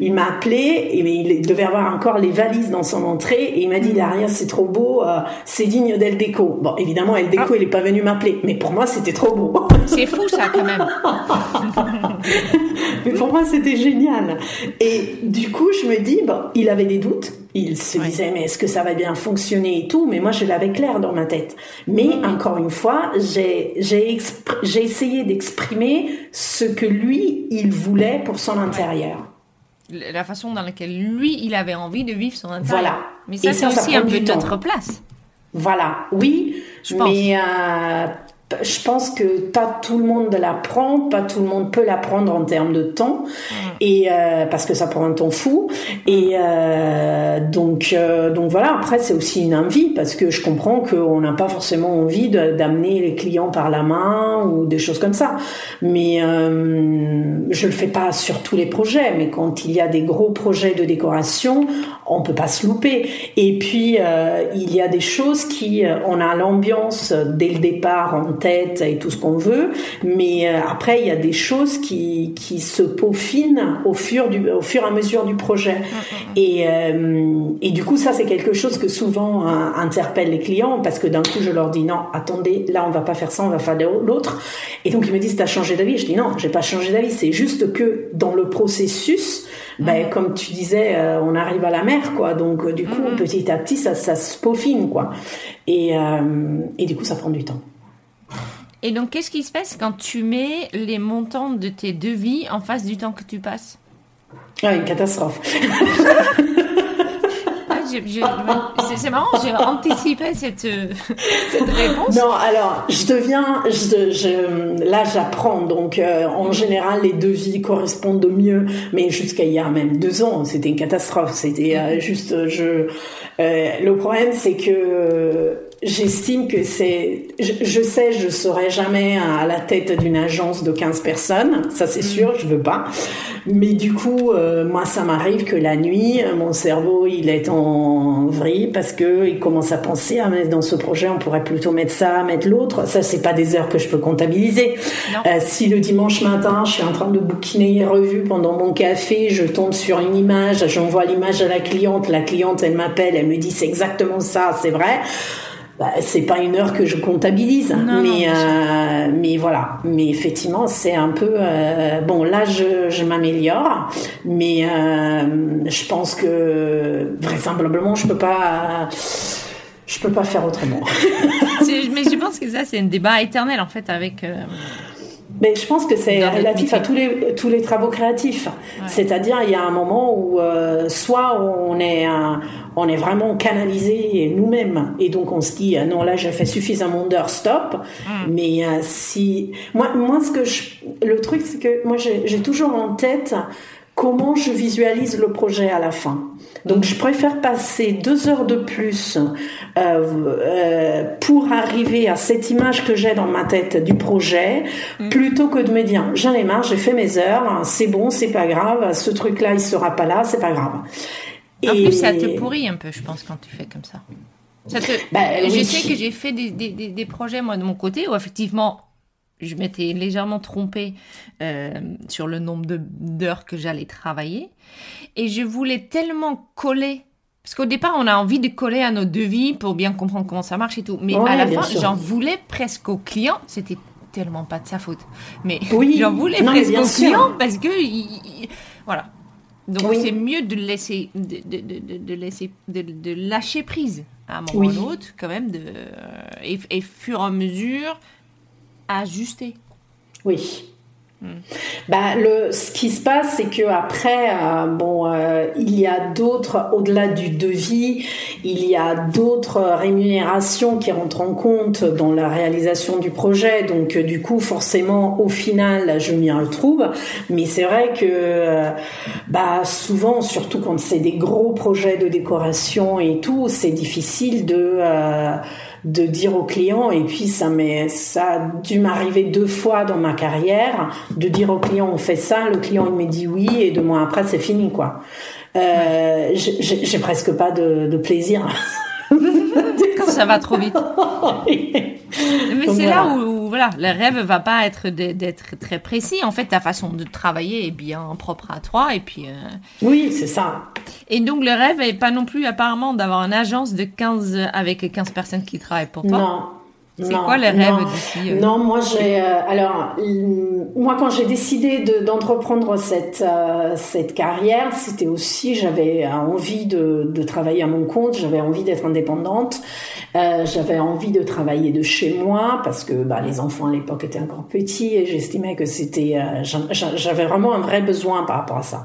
il m'a appelé et il devait avoir encore les valises dans son entrée et il m'a dit derrière c'est trop beau, euh, c'est digne d'El Déco. Bon évidemment El Déco ah. il est pas venu m'appeler, mais pour moi c'était trop beau. C'est fou ça quand même. mais pour moi c'était génial. Et du coup je me dis bon il avait des doutes il se disait mais est-ce que ça va bien fonctionner et tout? Mais moi je l'avais clair dans ma tête. Mais encore une fois j'ai j'ai essayé d'exprimer ce que lui il voulait pour son intérieur. La façon dans laquelle lui il avait envie de vivre son intérieur. Voilà. Mais ça c'est aussi un peu notre place. Voilà. Oui je pense. mais euh, je pense que pas tout le monde l'apprend, pas tout le monde peut l'apprendre en termes de temps, mm. et euh, parce que ça prend un temps fou. Et euh, donc, euh, donc voilà. Après, c'est aussi une envie parce que je comprends qu'on n'a pas forcément envie d'amener les clients par la main ou des choses comme ça. Mais je le fais pas sur tous les projets. Mais quand il y a des gros projets de décoration, on peut pas se louper. Et puis il y a des choses qui, on a l'ambiance dès le départ en tête et tout ce qu'on veut, mais euh, après il y a des choses qui, qui se peaufinent au fur, du, au fur et à mesure du projet. Mm, mm, mm. Et, euh, et du coup ça c'est quelque chose que souvent euh, interpelle les clients parce que d'un coup je leur dis non attendez là on va pas faire ça on va faire l'autre et donc ils me disent t'as changé d'avis je dis non j'ai pas changé d'avis c'est juste que dans le processus ben, comme tu disais, on arrive à la mer, quoi. Donc, du coup, petit à petit, ça, ça se peaufine, quoi. Et, et du coup, ça prend du temps. Et donc, qu'est-ce qui se passe quand tu mets les montants de tes devis en face du temps que tu passes? Ah, une catastrophe. C'est marrant, j'ai anticipé cette, cette, réponse. Non, alors, je deviens, je, je, là, j'apprends. Donc, euh, en général, les devis correspondent au mieux. Mais jusqu'à il y a même deux ans, c'était une catastrophe. C'était euh, juste, je. Euh, le problème, c'est que j'estime que c'est. Je, sais, je serai jamais à la tête d'une agence de 15 personnes, ça c'est mm. sûr, je veux pas. Mais du coup, euh, moi, ça m'arrive que la nuit, mon cerveau, il est en vrille parce que il commence à penser, ah, mais dans ce projet, on pourrait plutôt mettre ça, mettre l'autre. Ça, c'est pas des heures que je peux comptabiliser. Euh, si le dimanche matin, je suis en train de bouquiner les revues pendant mon café, je tombe sur une image, j'envoie l'image à la cliente, la cliente, elle m'appelle, elle me dit c'est exactement ça, c'est vrai. Bah, c'est pas une heure que je comptabilise, mais euh, mais voilà. Mais effectivement, c'est un peu euh, bon. Là, je, je m'améliore, mais euh, je pense que vraisemblablement, je peux pas. Je peux pas faire autrement. mais je pense que ça, c'est un débat éternel en fait avec. Mais je pense que c'est relatif à tous les, tous les travaux créatifs. C'est-à-dire, il y a un moment où soit on est, un, on est vraiment canalisé nous-mêmes et donc on se dit ah non là j'ai fait suffisamment d'heures stop mm. mais euh, si moi moi ce que je... le truc c'est que moi j'ai toujours en tête comment je visualise le projet à la fin donc je préfère passer deux heures de plus euh, euh, pour arriver à cette image que j'ai dans ma tête du projet, mm. plutôt que de me dire j'en ai marre, j'ai fait mes heures, c'est bon, c'est pas grave, ce truc-là il sera pas là, c'est pas grave. En plus, ça te pourrit un peu, je pense, quand tu fais comme ça. ça te... Bah, je sais que j'ai fait des, des, des, projets, moi, de mon côté, où effectivement, je m'étais légèrement trompée euh, sur le nombre d'heures que j'allais travailler. Et je voulais tellement coller. Parce qu'au départ, on a envie de coller à nos devis pour bien comprendre comment ça marche et tout. Mais à la fin, j'en voulais presque au client. C'était tellement pas de sa faute. Mais oui. j'en voulais presque au client parce que. voilà. Donc c'est mieux de laisser, de, de, de, laisser, de, lâcher prise à un moment ou l'autre, quand même, de, et, et fur et à mesure ajuster. Oui. Bah, le, ce qui se passe, c'est que après, euh, bon, euh, il y a d'autres, au-delà du devis, il y a d'autres rémunérations qui rentrent en compte dans la réalisation du projet. Donc, euh, du coup, forcément, au final, je m'y retrouve. Mais c'est vrai que, bah, souvent, surtout quand c'est des gros projets de décoration et tout, c'est difficile de de dire au client, et puis ça, ça a dû m'arriver deux fois dans ma carrière, de dire au client on fait ça, le client il me dit oui, et deux mois après c'est fini quoi. Euh, j'ai presque pas de, de plaisir. Quand ça va trop vite. Mais c'est là où, voilà, le rêve va pas être d'être très précis. En fait, ta façon de travailler est bien propre à toi. Et puis. Euh, oui, c'est ça. Et donc, le rêve est pas non plus apparemment d'avoir une agence de 15 avec 15 personnes qui travaillent pour toi. Non. C'est quoi les rêves d'ici euh? Non, moi j'ai euh, alors moi quand j'ai décidé d'entreprendre cette euh, cette carrière, c'était aussi j'avais envie de, de, travailler à mon compte, j'avais envie d'être indépendante, j'avais envie de travailler de chez moi parce que bah, les enfants à l'époque étaient encore petits et j'estimais que c'était j'avais vraiment un vrai besoin par rapport à ça.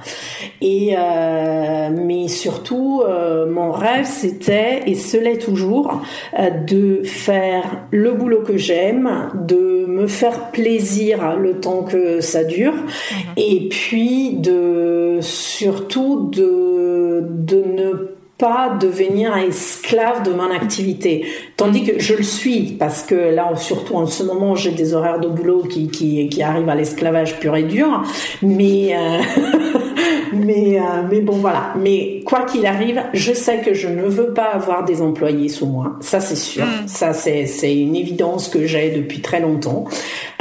Et mais surtout mon rêve c'était et ce l'est toujours de faire le boulot que j'aime, de me faire plaisir le temps que ça dure, mhm. et puis de surtout de, de ne pas devenir esclave de mon activité. Tandis que je le suis, parce que là, surtout en ce moment, j'ai des horaires de boulot qui, qui, qui arrivent à l'esclavage pur et dur. Mais, euh, mais, euh, mais bon, voilà. Mais quoi qu'il arrive, je sais que je ne veux pas avoir des employés sous moi. Ça, c'est sûr. Mm. Ça, c'est, c'est une évidence que j'ai depuis très longtemps.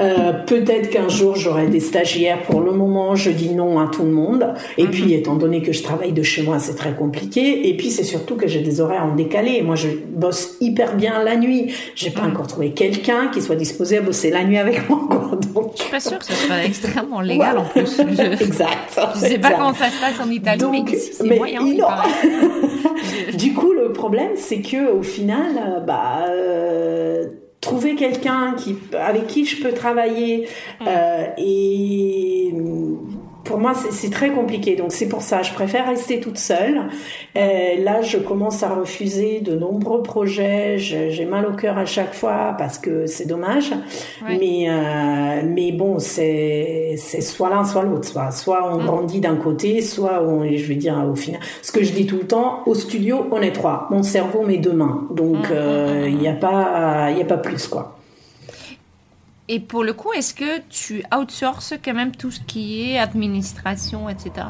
Euh, peut-être qu'un jour, j'aurai des stagiaires. Pour le moment, je dis non à tout le monde. Et mm-hmm. puis, étant donné que je travaille de chez moi, c'est très compliqué. Et puis, c'est surtout que j'ai des horaires en décalé. Moi, je bosse hyper bien la nuit. J'ai pas mm. encore trouvé quelqu'un qui soit disposé à bosser la nuit avec moi. Donc... Je suis pas sûre que ce soit extrêmement légal en plus. exact. Je sais pas comment ça se passe en Italie, Donc, mais c'est moyen. du coup, le problème, c'est que au final, bah. Euh, trouver quelqu'un qui avec qui je peux travailler mm. euh, et pour moi, c'est très compliqué. Donc c'est pour ça, je préfère rester toute seule. Euh, là, je commence à refuser de nombreux projets. J'ai mal au cœur à chaque fois parce que c'est dommage. Mais euh, mais bon, c'est c'est soit l'un soit l'autre. Soit soit on mm. grandit d'un côté, soit on, je vais dire au final. Ce que je dis tout le temps, au studio, on est trois. Mon cerveau met deux mains. Donc mm, euh, mm, il n'y a pas il y a pas plus quoi. Et pour le coup, est-ce que tu outsources quand même tout ce qui est administration, etc.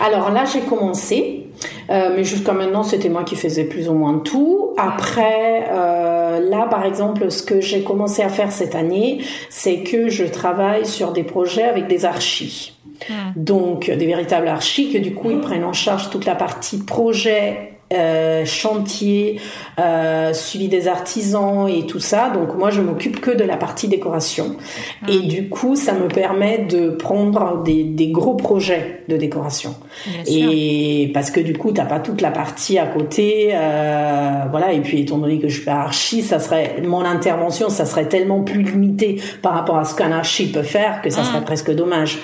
Alors là, j'ai commencé, euh, mais jusqu'à maintenant, c'était moi qui faisais plus ou moins tout. Après, euh, là, par exemple, ce que j'ai commencé à faire cette année, c'est que je travaille sur des projets avec des archis. Hmm. Donc, des véritables archis que du coup, ils prennent en charge toute la partie projet euh, chantier, euh, suivi des artisans et tout ça. Donc moi, je m'occupe que de la partie décoration. Et ah. du coup, ça me permet de prendre des, des gros projets de décoration. et parce que du coup, t'as pas toute la partie à côté, euh, voilà. Et puis, étant donné que je suis pas archi, ça serait mon intervention, ça serait tellement plus limité par rapport à ce qu'un archi peut faire que ça serait ah. presque dommage.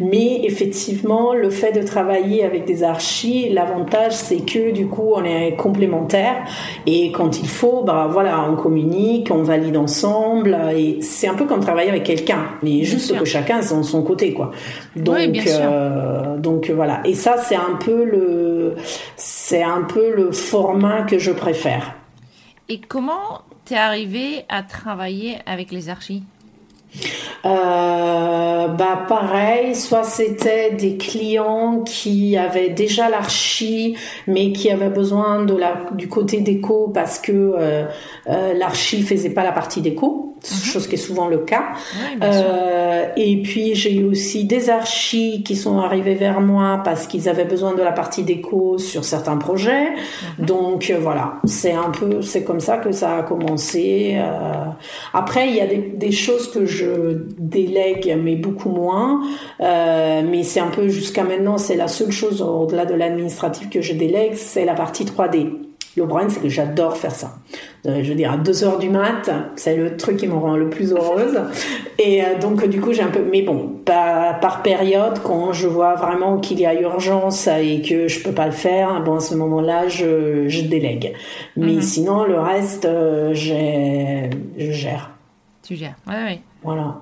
Mais effectivement, le fait de travailler avec des archis, l'avantage, c'est que du coup on est complémentaires et quand il faut, bah voilà, on communique, on valide ensemble et c'est un peu comme travailler avec quelqu'un, mais juste que chacun est de son côté, quoi. Donc, euh, donc voilà. Et ça, c'est un peu le, c'est un peu le format que je préfère. Et comment t'es arrivé à travailler avec les archis? Euh, bah pareil, soit c'était des clients qui avaient déjà l'archi, mais qui avaient besoin du côté déco parce que euh, euh, l'archi faisait pas la partie déco. Chose qui est souvent le cas. euh, et puis j'ai eu aussi des archis qui sont arrivés vers moi parce qu'ils avaient besoin de la partie déco sur certains projets. Mhm. Donc euh, voilà, c'est un peu, c'est comme ça que ça a commencé. Euh. Après, il y a des, des choses que je délègue, mais beaucoup moins. Euh, mais c'est un peu jusqu'à maintenant, c'est la seule chose au-delà de l'administratif que je délègue, c'est la partie 3D. Le problème, c'est que j'adore faire ça. Euh, je veux dire, à 2 heures du mat, c'est le truc qui me rend le plus heureuse. Et euh, donc, du coup, j'ai un peu. Mais bon, par, par période, quand je vois vraiment qu'il y a urgence et que je peux pas le faire, bon, à ce moment-là, je, je délègue. Mais mhm. sinon, le reste, euh, je gère. Tu gères, oui, oui. Voilà.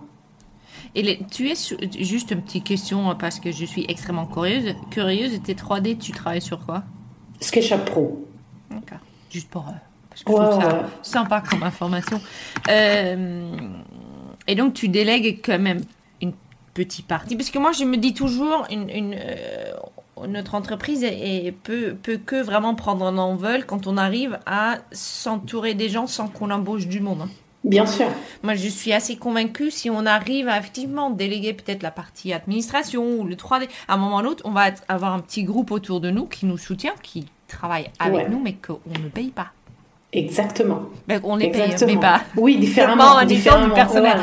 Et tu es juste une petite question parce que je suis extrêmement curieuse. Curieuse, tes 3D, tu travailles sur quoi? SketchUp Pro. D'accord. Juste pour. Euh, parce que je trouve ça sympa comme information. Euh, et donc, tu délègues quand même une petite partie. Parce que moi, je me dis toujours, une, une euh, notre entreprise est, peut, peut, que vraiment prendre un envol quand on arrive à s'entourer des gens sans qu'on embauche du monde. Hein. Bien sûr. Moi, je suis assez convaincue, si on arrive à effectivement déléguer peut-être la partie administration ou le 3D, à un moment ou à l'autre, on va avoir un petit groupe autour de nous qui nous soutient, qui travaille avec nous, mais qu'on ne paye pas. Exactement. on les paye, mais pas. Oui, différemment. différemment du personnel.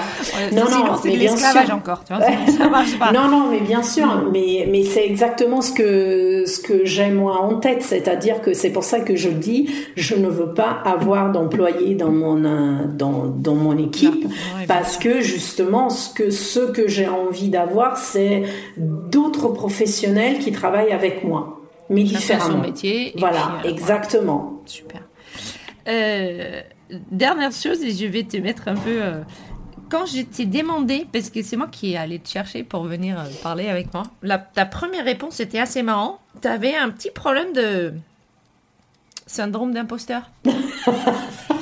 Non, non, sinon, c'est de l'esclavage encore. Tu vois, ça marche pas. Non, non, mais bien sûr. Mais, mais c'est exactement ce que, ce que j'ai moi en tête. C'est-à-dire que c'est pour ça que je dis, je ne veux pas avoir d'employés dans mon, dans, dans mon équipe. parce que justement, ce que, ce que j'ai envie d'avoir, c'est d'autres professionnels qui travaillent avec moi. Mais différemment. son métier. Voilà, euh, exactement. Super. Euh, dernière chose, et je vais te mettre un peu. Euh, quand je t'ai demandé, parce que c'est moi qui ai allé te chercher pour venir parler avec moi, la, ta première réponse était assez marrant. Tu avais un petit problème de syndrome d'imposteur.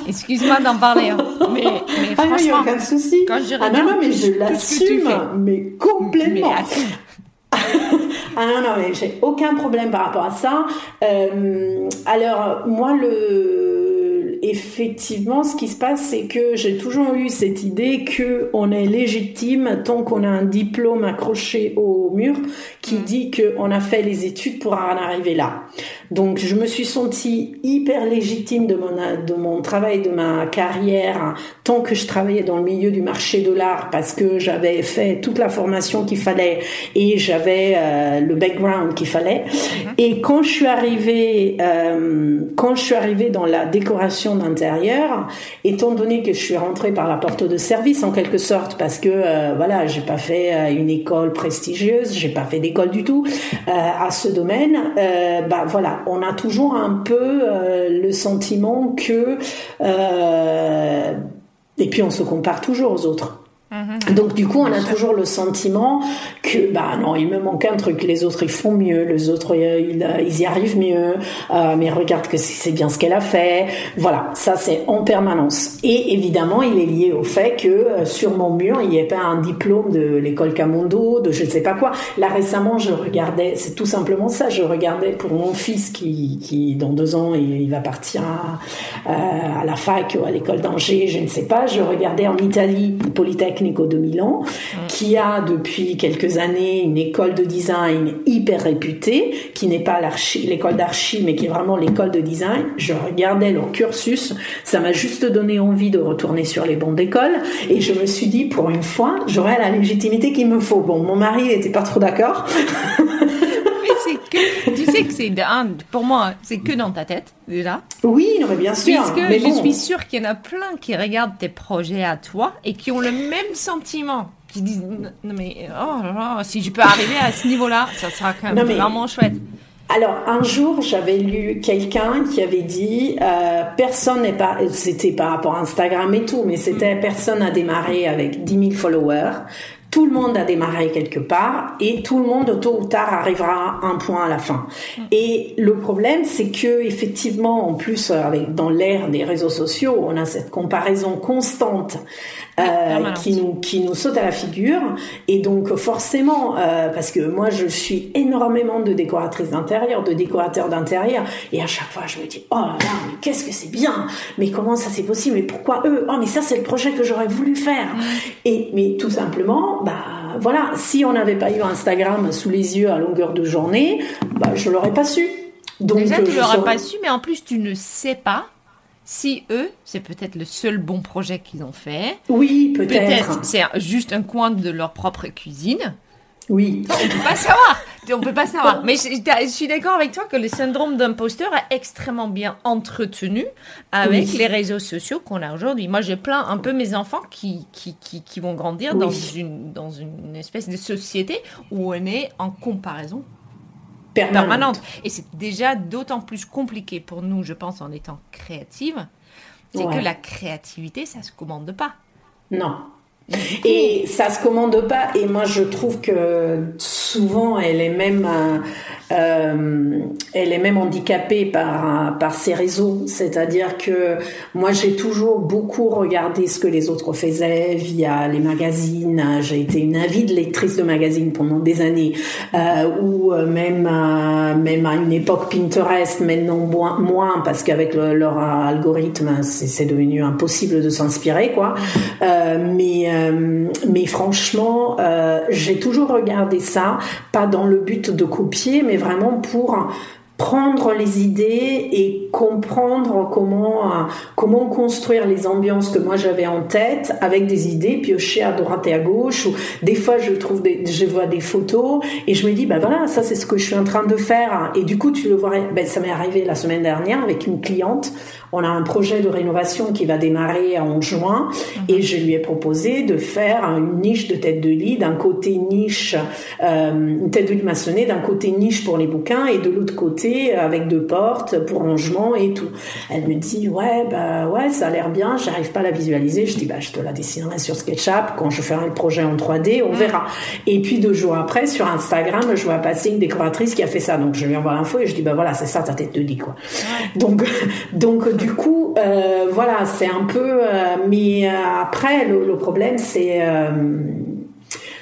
Excuse-moi d'en parler, hein. mais, mais ah franchement, aucun souci. Quand je ah non, non, mais je l'assume, mais complètement. ah non, non, mais j'ai aucun problème par rapport à ça. Euh, alors, moi, le effectivement, ce qui se passe, c'est que j'ai toujours eu cette idée que on est légitime tant qu'on a un diplôme accroché au mur qui mm. dit qu'on a fait les études pour en arriver là. Donc, je me suis sentie hyper légitime de mon, de mon travail, de ma carrière, tant que je travaillais dans le milieu du marché de l'art parce que j'avais fait toute la formation qu'il fallait et j'avais euh, le background qu'il fallait. Mm-hmm. Et quand je suis arrivée, euh, quand je suis arrivée dans la décoration décoration d'intérieur, étant donné que je suis rentrée par la porte de service en quelque sorte, parce que euh, voilà, j'ai pas fait euh, une école prestigieuse, j'ai pas fait d'école du tout euh, à ce domaine. Bah voilà, on a toujours un peu le sentiment que et puis on se compare toujours aux autres. Mhm. Donc du coup, on a toujours le sentiment que bah non, il me manque un truc. Les autres ils font mieux, les autres euh, ils, y arrivent mieux. Euh, mais regarde que c'est bien ce qu'elle a fait. Voilà, ça c'est en permanence. Et évidemment, il est lié au fait que euh, sur mon mur il n'y ait pas un diplôme de l'école Camondo, de je ne sais pas quoi. Là récemment, je regardais, c'est tout simplement ça. Je regardais pour mon fils qui, qui dans deux ans il, va partir à, à la fac ou à l'école d'Angers, je ne sais pas. Je regardais en Italie, Polytechnique de Milan, qui a depuis quelques années une école de design hyper réputée, qui n'est pas l'école d'archi, mais qui est vraiment l'école de design. Je regardais leur cursus, ça m'a juste donné envie de retourner sur les bancs d'école, et je me suis dit, pour une fois, j'aurai la légitimité qu'il me faut. Bon, mon mari n'était pas trop d'accord. tu sais que c'est pour moi, c'est que dans ta tête déjà. Oui, non, mais bien sûr. Puisque mais je suis sûre qu'il y en a plein qui regardent tes projets à toi et qui ont le même sentiment, qui disent non mais oh là là, si je peux arriver à ce niveau-là, ça sera quand même vraiment chouette. Alors un jour, j'avais lu quelqu'un qui avait dit euh, personne n'est pas, c'était par rapport à Instagram et tout, mais c'était personne n'a démarré avec 10 000 followers. Tout le monde a démarré quelque part et tout le monde tôt ou tard arrivera à un point à la fin. Mm. Et le problème, c'est que effectivement, en plus, avec, dans l'ère des réseaux sociaux, on a cette comparaison constante euh, qui nous qui nous saute à la figure. Et donc forcément euh, parce que moi je suis énormément de décoratrices d'intérieur de décorateurs d'intérieur. Et à chaque fois je me dis oh là là mais qu'est-ce que c'est bien! Mais comment ça c'est possible? Mais pourquoi eux? Oh mais ça c'est le projet que j'aurais voulu faire. Et mais tout simplement bah voilà. Si on n'avait pas eu Instagram sous les yeux à longueur de journée bah je l'aurais pas su. Donc déjà tu l'aurais pas su mais en plus tu ne sais pas si eux, c'est peut-être le seul bon projet qu'ils ont fait. Oui, peut-être. C'est juste un coin de leur propre cuisine. Oui. On peut pas savoir. On peut pas savoir. Mais je, suis d'accord avec toi que le syndrome d'imposteur est extrêmement bien entretenu avec les réseaux sociaux qu'on a aujourd'hui. Moi, j'ai plein un peu mes enfants qui, qui, qui, vont grandir dans, une, dans une espèce de société où on est en comparaison permanente. Et c'est déjà d'autant plus compliqué pour nous, je pense, en étant créative, c'est que la créativité, ça se commande pas. Non, et ça se commande pas. Et moi, je trouve que souvent, elle est même, euh, euh, elle est même handicapée par par ces réseaux. C'est-à-dire que moi, j'ai toujours beaucoup regardé ce que les autres faisaient via les magazines. J'ai été une avide lectrice de magazines pendant des années, euh, ou même même à une époque Pinterest, maintenant moins, parce qu'avec leur algorithme, c'est devenu impossible de s'inspirer, quoi. mais euh, mais franchement, euh, j'ai toujours regardé ça, pas dans le but de copier, mais vraiment pour prendre les idées et comprendre comment construire les ambiances que moi j'avais en tête avec des idées piochées à droite et à gauche ou des fois je trouve je vois des photos et je me dis bah voilà ça c'est ce que je suis en train de faire. Et du coup tu le vois ben, ça m'est arrivé la semaine dernière avec une cliente on a un projet de rénovation qui va démarrer en juin mhm. et je lui ai proposé de faire une niche de tête de lit, d'un côté niche, euh, une tête de lit maçonnée, d'un côté niche pour les bouquins et de l'autre côté avec deux portes pour rangement et tout. Elle me dit ouais bah ouais ça a l'air bien, j'arrive pas à la visualiser. Je dis bah je te la dessinerai sur SketchUp quand je ferai le projet en 3D, on mhm. verra. Et puis deux jours après sur Instagram, je vois passer une décoratrice qui a fait ça, donc je lui envoie l'info et je dis bah voilà c'est ça ta tête de lit quoi. Donc donc du coup, euh, voilà, c'est un peu. Euh, mais euh, après, le, problème, c'est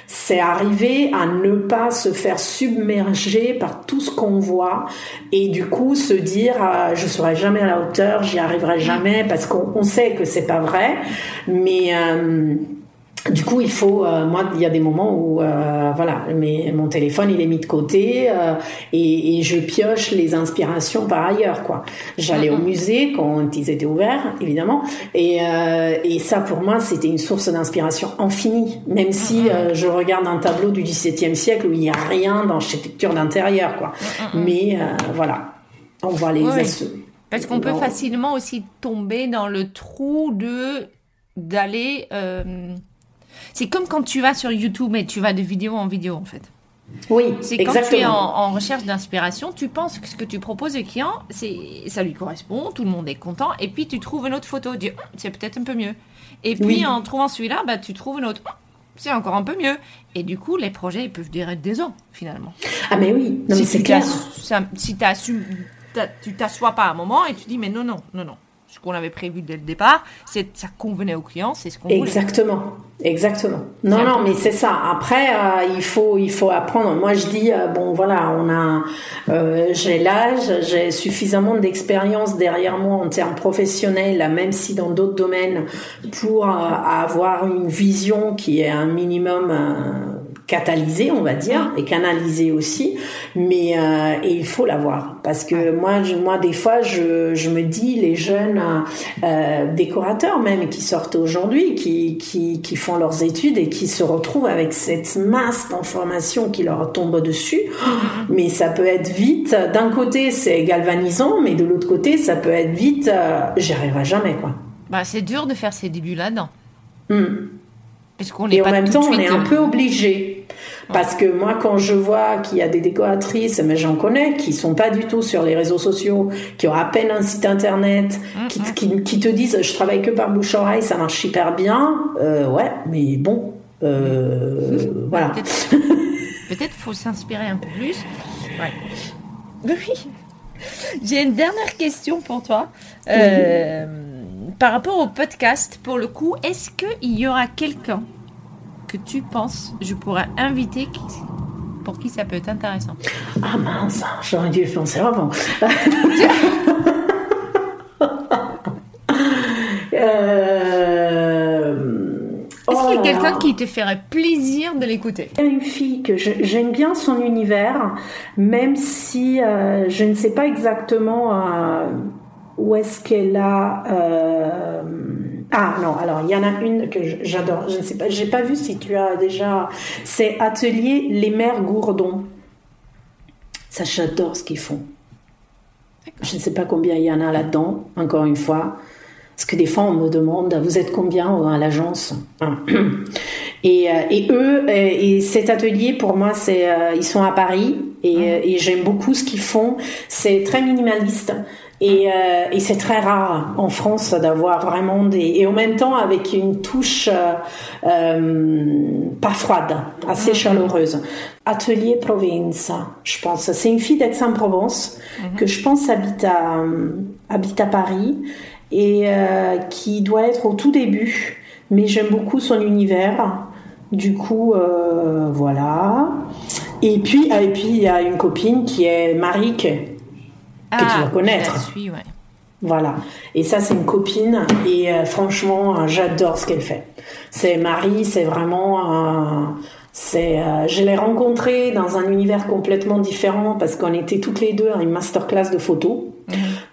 c'est arriver à ne pas se faire submerger par tout ce qu'on voit et du coup se dire je serai jamais à la hauteur, j'y arriverai jamais parce qu'on sait que c'est pas vrai, mais du coup, il faut, euh, moi, il y a des moments où, euh, voilà, mais mon téléphone, il est mis de côté euh, et, et, je pioche les inspirations par ailleurs, quoi. J'allais au musée quand ils étaient ouverts, évidemment, et, et ça, pour moi, c'était une source d'inspiration infinie, même si je regarde un tableau du XVIIe siècle où il n'y a rien dans l'architecture d'intérieur, quoi. Mais voilà, on voit les Parce qu'on peut facilement aussi tomber dans le trou de d'aller. C'est comme quand tu vas sur YouTube et tu vas de vidéo en vidéo en fait. Oui, c'est quand tu es en, recherche d'inspiration, tu penses que ce que tu proposes au client, c'est ça lui correspond, tout le monde est content, et puis tu trouves une autre photo, tu dis oh, c'est peut-être un peu mieux. Et puis en trouvant celui-là, bah, tu trouves une autre, oh, c'est encore un peu mieux. Et du coup, les projets ils peuvent durer des ans finalement. Ah mais oui, si c'est clair. Si tu t'assois pas à un moment et tu dis mais non non non non, ce qu'on avait prévu dès le départ, c'est ça convenait au client, c'est ce qu'on Exactement, exactement. Non, non, mais c'est ça. Après, euh, il faut, il faut apprendre. Moi, je dis euh, bon, voilà, on a, euh, j'ai l'âge, j'ai suffisamment d'expérience derrière moi en termes professionnels, même si dans d'autres domaines, pour avoir une vision qui est un minimum catalysé, on va dire, et canalisé aussi, mais euh, et il faut l'avoir parce que moi, je, moi des fois, je, je me dis les jeunes euh, décorateurs même qui sortent aujourd'hui, qui, qui, qui font leurs études et qui se retrouvent avec cette masse d'informations qui leur tombe dessus, mm-hmm. mais ça peut être vite. D'un côté, c'est galvanisant, mais de l'autre côté, ça peut être vite. Euh, J'y arriverai jamais, quoi. Bah, c'est dur de faire ses débuts là-dedans. Et en même temps, on est un peu obligé. Parce que moi, quand je vois qu'il y a des décoratrices, mais j'en connais, qui sont pas du tout sur les réseaux sociaux, qui ont à peine un site internet, qui, mm. qui, te disent je travaille que par bouche-oreille, ça marche super bien. Euh, ouais, mais bon, euh, voilà. Peut-être faut s'inspirer un peu plus. Ouais. Oui. J'ai une dernière question pour toi. Euh, par rapport au podcast, pour le coup, est-ce qu'il y aura quelqu'un que tu penses je pourrais inviter pour qui ça peut être intéressant? Ah mince, j'aurais dû penser avant. Euh, est-ce qu'il y a oh quelqu'un qui te ferait plaisir de l'écouter? Une fille que j'aime bien son univers, même si euh, je ne sais pas exactement euh, où est-ce qu'elle a euh... Ah non, alors il y en a une que j'adore. Je ne sais pas, j'ai pas vu si tu as déjà. C'est Atelier Les Mères Gourdon. Ça, j'adore ce qu'ils font. Je ne sais pas combien il y en a là-dedans, encore une fois. Parce que des fois, on me demande, vous êtes combien à l'agence? Et, euh, et, eux, et cet atelier, pour moi, c'est, euh, ils sont à Paris et, mmh. et j'aime beaucoup ce qu'ils font. C'est très minimaliste. Et, euh, et c'est très rare en France d'avoir vraiment des et en même temps avec une touche euh, euh pas froide, assez mhm. chaleureuse. Atelier Provenza, je pense. C'est une fille d'Aix-en-Provence mhm. que je pense habite à habite à Paris et euh, qui doit être au tout début. Mais j'aime beaucoup son univers. Du coup, voilà. Et puis, et puis il y a une copine qui est Marique que tu vas ah, connaître. Voilà. Et ça, c'est une copine. Et euh, franchement, j'adore ce qu'elle fait. C'est Marie, c'est vraiment. c'est, euh, je l'ai rencontrée dans un univers complètement différent parce qu'on était toutes les deux à une masterclass de photos.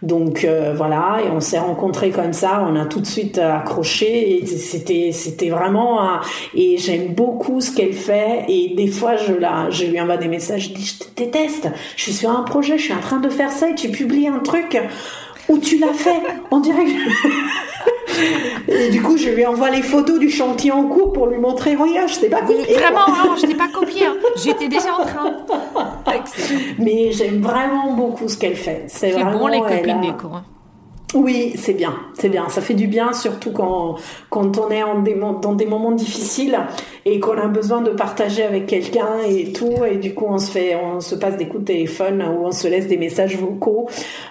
Donc euh, voilà, et on s'est rencontrés comme ça, on a tout de suite accroché et c'était c'était vraiment et j'aime beaucoup ce qu'elle fait et des fois je la je lui envoie des messages, je dis je te déteste, je suis sur un projet, je suis en train de faire ça et tu publies un truc où tu l'as fait en direct. Et du coup, je lui envoie les photos du chantier en cours pour lui montrer Regarde, je t'ai pas copié. Vraiment, non, je t'ai pas copié. Hein. J'étais déjà en train. Mais j'aime vraiment beaucoup ce qu'elle fait. C'est vraiment bon les copines des cours. Hein. Oui, c'est bien, c'est bien. Ça fait du bien, surtout quand, quand on est en des, dans des moments difficiles et qu'on a besoin de partager avec quelqu'un et tout. Et du coup, on se fait, on se passe des coups de téléphone ou on se laisse des messages vocaux.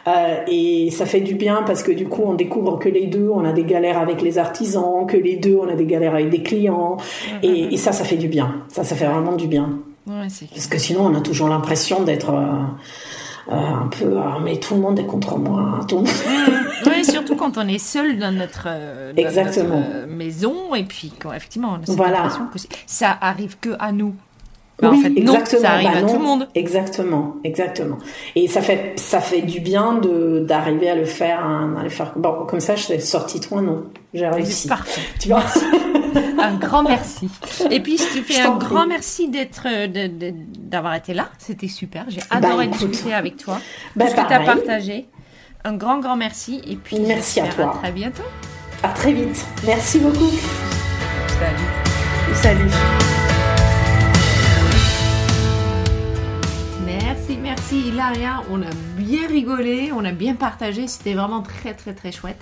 Euh, et ça fait du bien parce que du coup, on découvre que les deux, on a des galères avec les artisans, que les deux, on a des galères avec des clients. Et, et ça, ça fait du bien. Ça, ça fait vraiment du bien. Ouais, parce que sinon, on a toujours l'impression d'être... Euh, euh, un peu ah, mais tout le monde est contre moi tout oui surtout quand on est seul dans notre, euh, Exactement. Euh, maison et puis quand effectivement on a voilà. que ça arrive que à nous bah, oui, en fait, exactement. ça arrive bah, à tout le monde. Exactement, exactement. Et ça fait, ça fait du bien de d'arriver à le faire, à le faire. Bon, comme ça, je t'ai sorti toi, non, j'ai réussi. Parfait. Tu vois? un grand merci. Et puis, je te fais un grand merci d'être, d'avoir été là. C'était super. J'ai bah, adoré discuter avec toi. Bah, tout ce que tu as partagé. Un grand, grand merci. Et puis, merci à toi. À très bientôt. À très vite. Merci beaucoup. Salut. Salut. Merci, merci Hilaria. On a bien rigolé, on a bien partagé. C'était vraiment très, très, très chouette.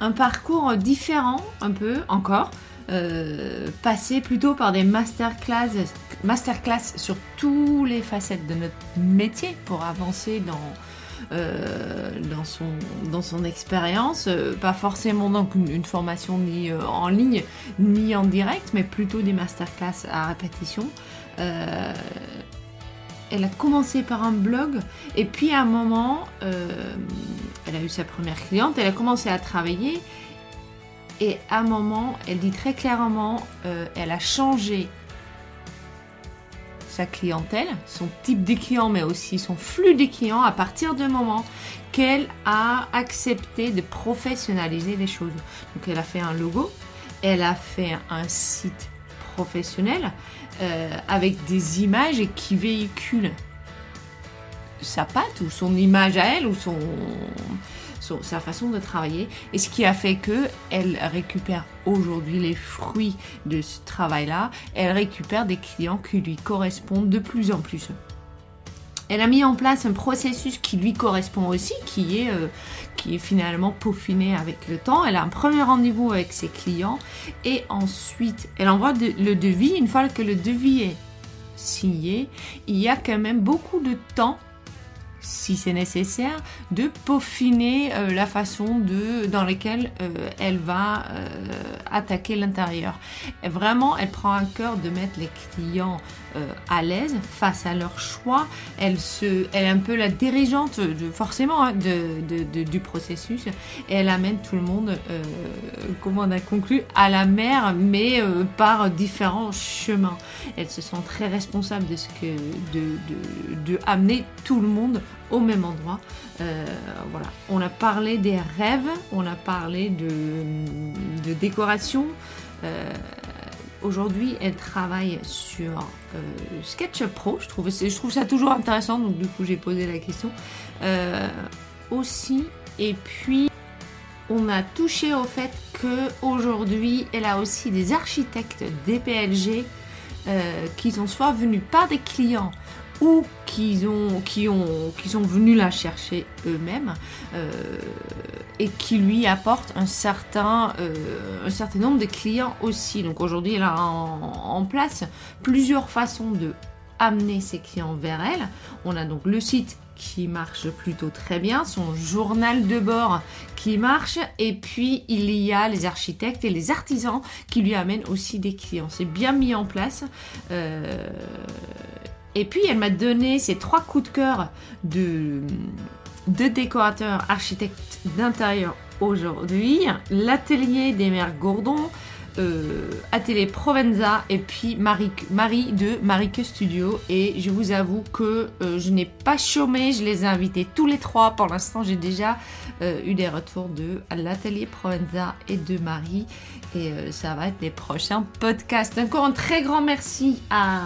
Un parcours différent, un peu encore. Euh, passer plutôt par des masterclass, masterclass sur tous les facettes de notre métier pour avancer dans, euh, son expérience. Euh, pas forcément donc une, formation ni en ligne ni en direct, mais plutôt des masterclass à répétition. elle a commencé par un blog et puis à un moment, elle a eu sa première cliente, elle a commencé à travailler et à un moment, elle dit très clairement, euh, elle a changé sa clientèle, son type de client, mais aussi son flux de clients à partir du moment qu'elle a accepté de professionnaliser les choses. Donc elle a fait un logo, elle a fait un site professionnel euh, avec des images qui véhiculent sa patte ou son image à elle ou son sa façon de travailler et ce qui a fait que elle récupère aujourd'hui les fruits de ce travail-là. Elle récupère des clients qui lui correspondent de plus en plus. Elle a mis en place un processus qui lui correspond aussi, qui est, euh, qui est finalement peaufiné avec le temps. Elle a un premier rendez-vous avec ses clients et ensuite elle envoie le devis. Une fois que le devis est signé, il y a quand même beaucoup de temps si c'est nécessaire, de peaufiner euh, la façon de, dans laquelle euh, elle va euh, attaquer l'intérieur. Vraiment, elle prend un cœur de mettre les clients à l'aise face à leur choix. Elle, se, elle est un peu la dirigeante, de, forcément, hein, de, du processus. Et elle amène tout le monde, comme on a conclu, à la mer, mais par différents chemins. Elle se sent très responsable de ce que, de, de amener tout le monde au même endroit. Euh, voilà. On a parlé des rêves, on a parlé de, décoration. Euh, aujourd'hui, elle travaille sur euh, SketchUp Pro. Je trouve, ça toujours intéressant, donc du coup, j'ai posé la question. aussi, et puis, on a touché au fait qu'aujourd'hui, elle a aussi des architectes DPLG qui sont soit venus par des clients ou qui, ont, qui, ont, qui sont venus la chercher eux-mêmes euh, et qui lui apportent un certain, euh, un certain nombre de clients aussi. Donc aujourd'hui, elle a en, place plusieurs façons de amener ses clients vers elle. On a donc le site qui marche plutôt très bien, son journal de bord qui marche, et puis il y a les architectes et les artisans qui lui amènent aussi des clients. C'est bien mis en place. Euh, et puis elle m'a donné ces trois coups de cœur de, de décorateurs architectes d'intérieur aujourd'hui. L'atelier des mères Gourdon, euh, Atelier Provenza et puis Marie, Marie de Marike Studio. Et je vous avoue que euh, je n'ai pas chômé, je les ai invités tous les trois. Pour l'instant, j'ai déjà euh, eu des retours de l'Atelier Provenza et de Marie. Et ça va être les prochains podcasts. Encore un très grand merci à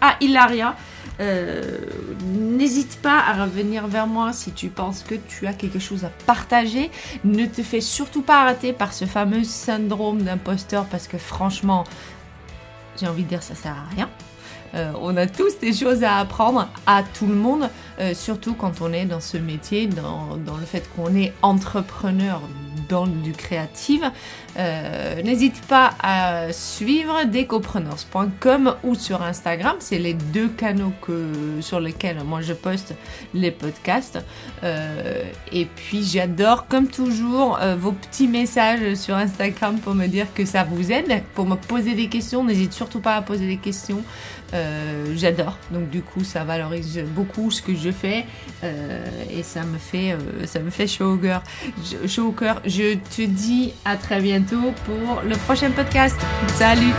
ah, Hilaria. Euh, n'hésite pas à revenir vers moi si tu penses que tu as quelque chose à partager. Ne te fais surtout pas arrêter par ce fameux syndrome d'imposteur parce que franchement, j'ai envie de dire ça sert à rien. Euh, on a tous des choses à apprendre à tout le monde, euh, surtout quand on est dans ce métier, dans, le fait qu'on est entrepreneur dans du créatif. Euh, n'hésite pas à suivre decopreneurs.com ou sur Instagram, c'est les deux canaux que, sur lesquels moi je poste les podcasts. et puis j'adore comme toujours vos petits messages sur Instagram pour me dire que ça vous aide, pour me poser des questions. N'hésite surtout pas à poser des questions. Euh, j'adore. Donc du coup, ça valorise beaucoup ce que je fais euh, et ça me fait, euh, ça me fait chaud au cœur. Chaud au cœur. Je te dis à très bientôt pour le prochain podcast. Salut.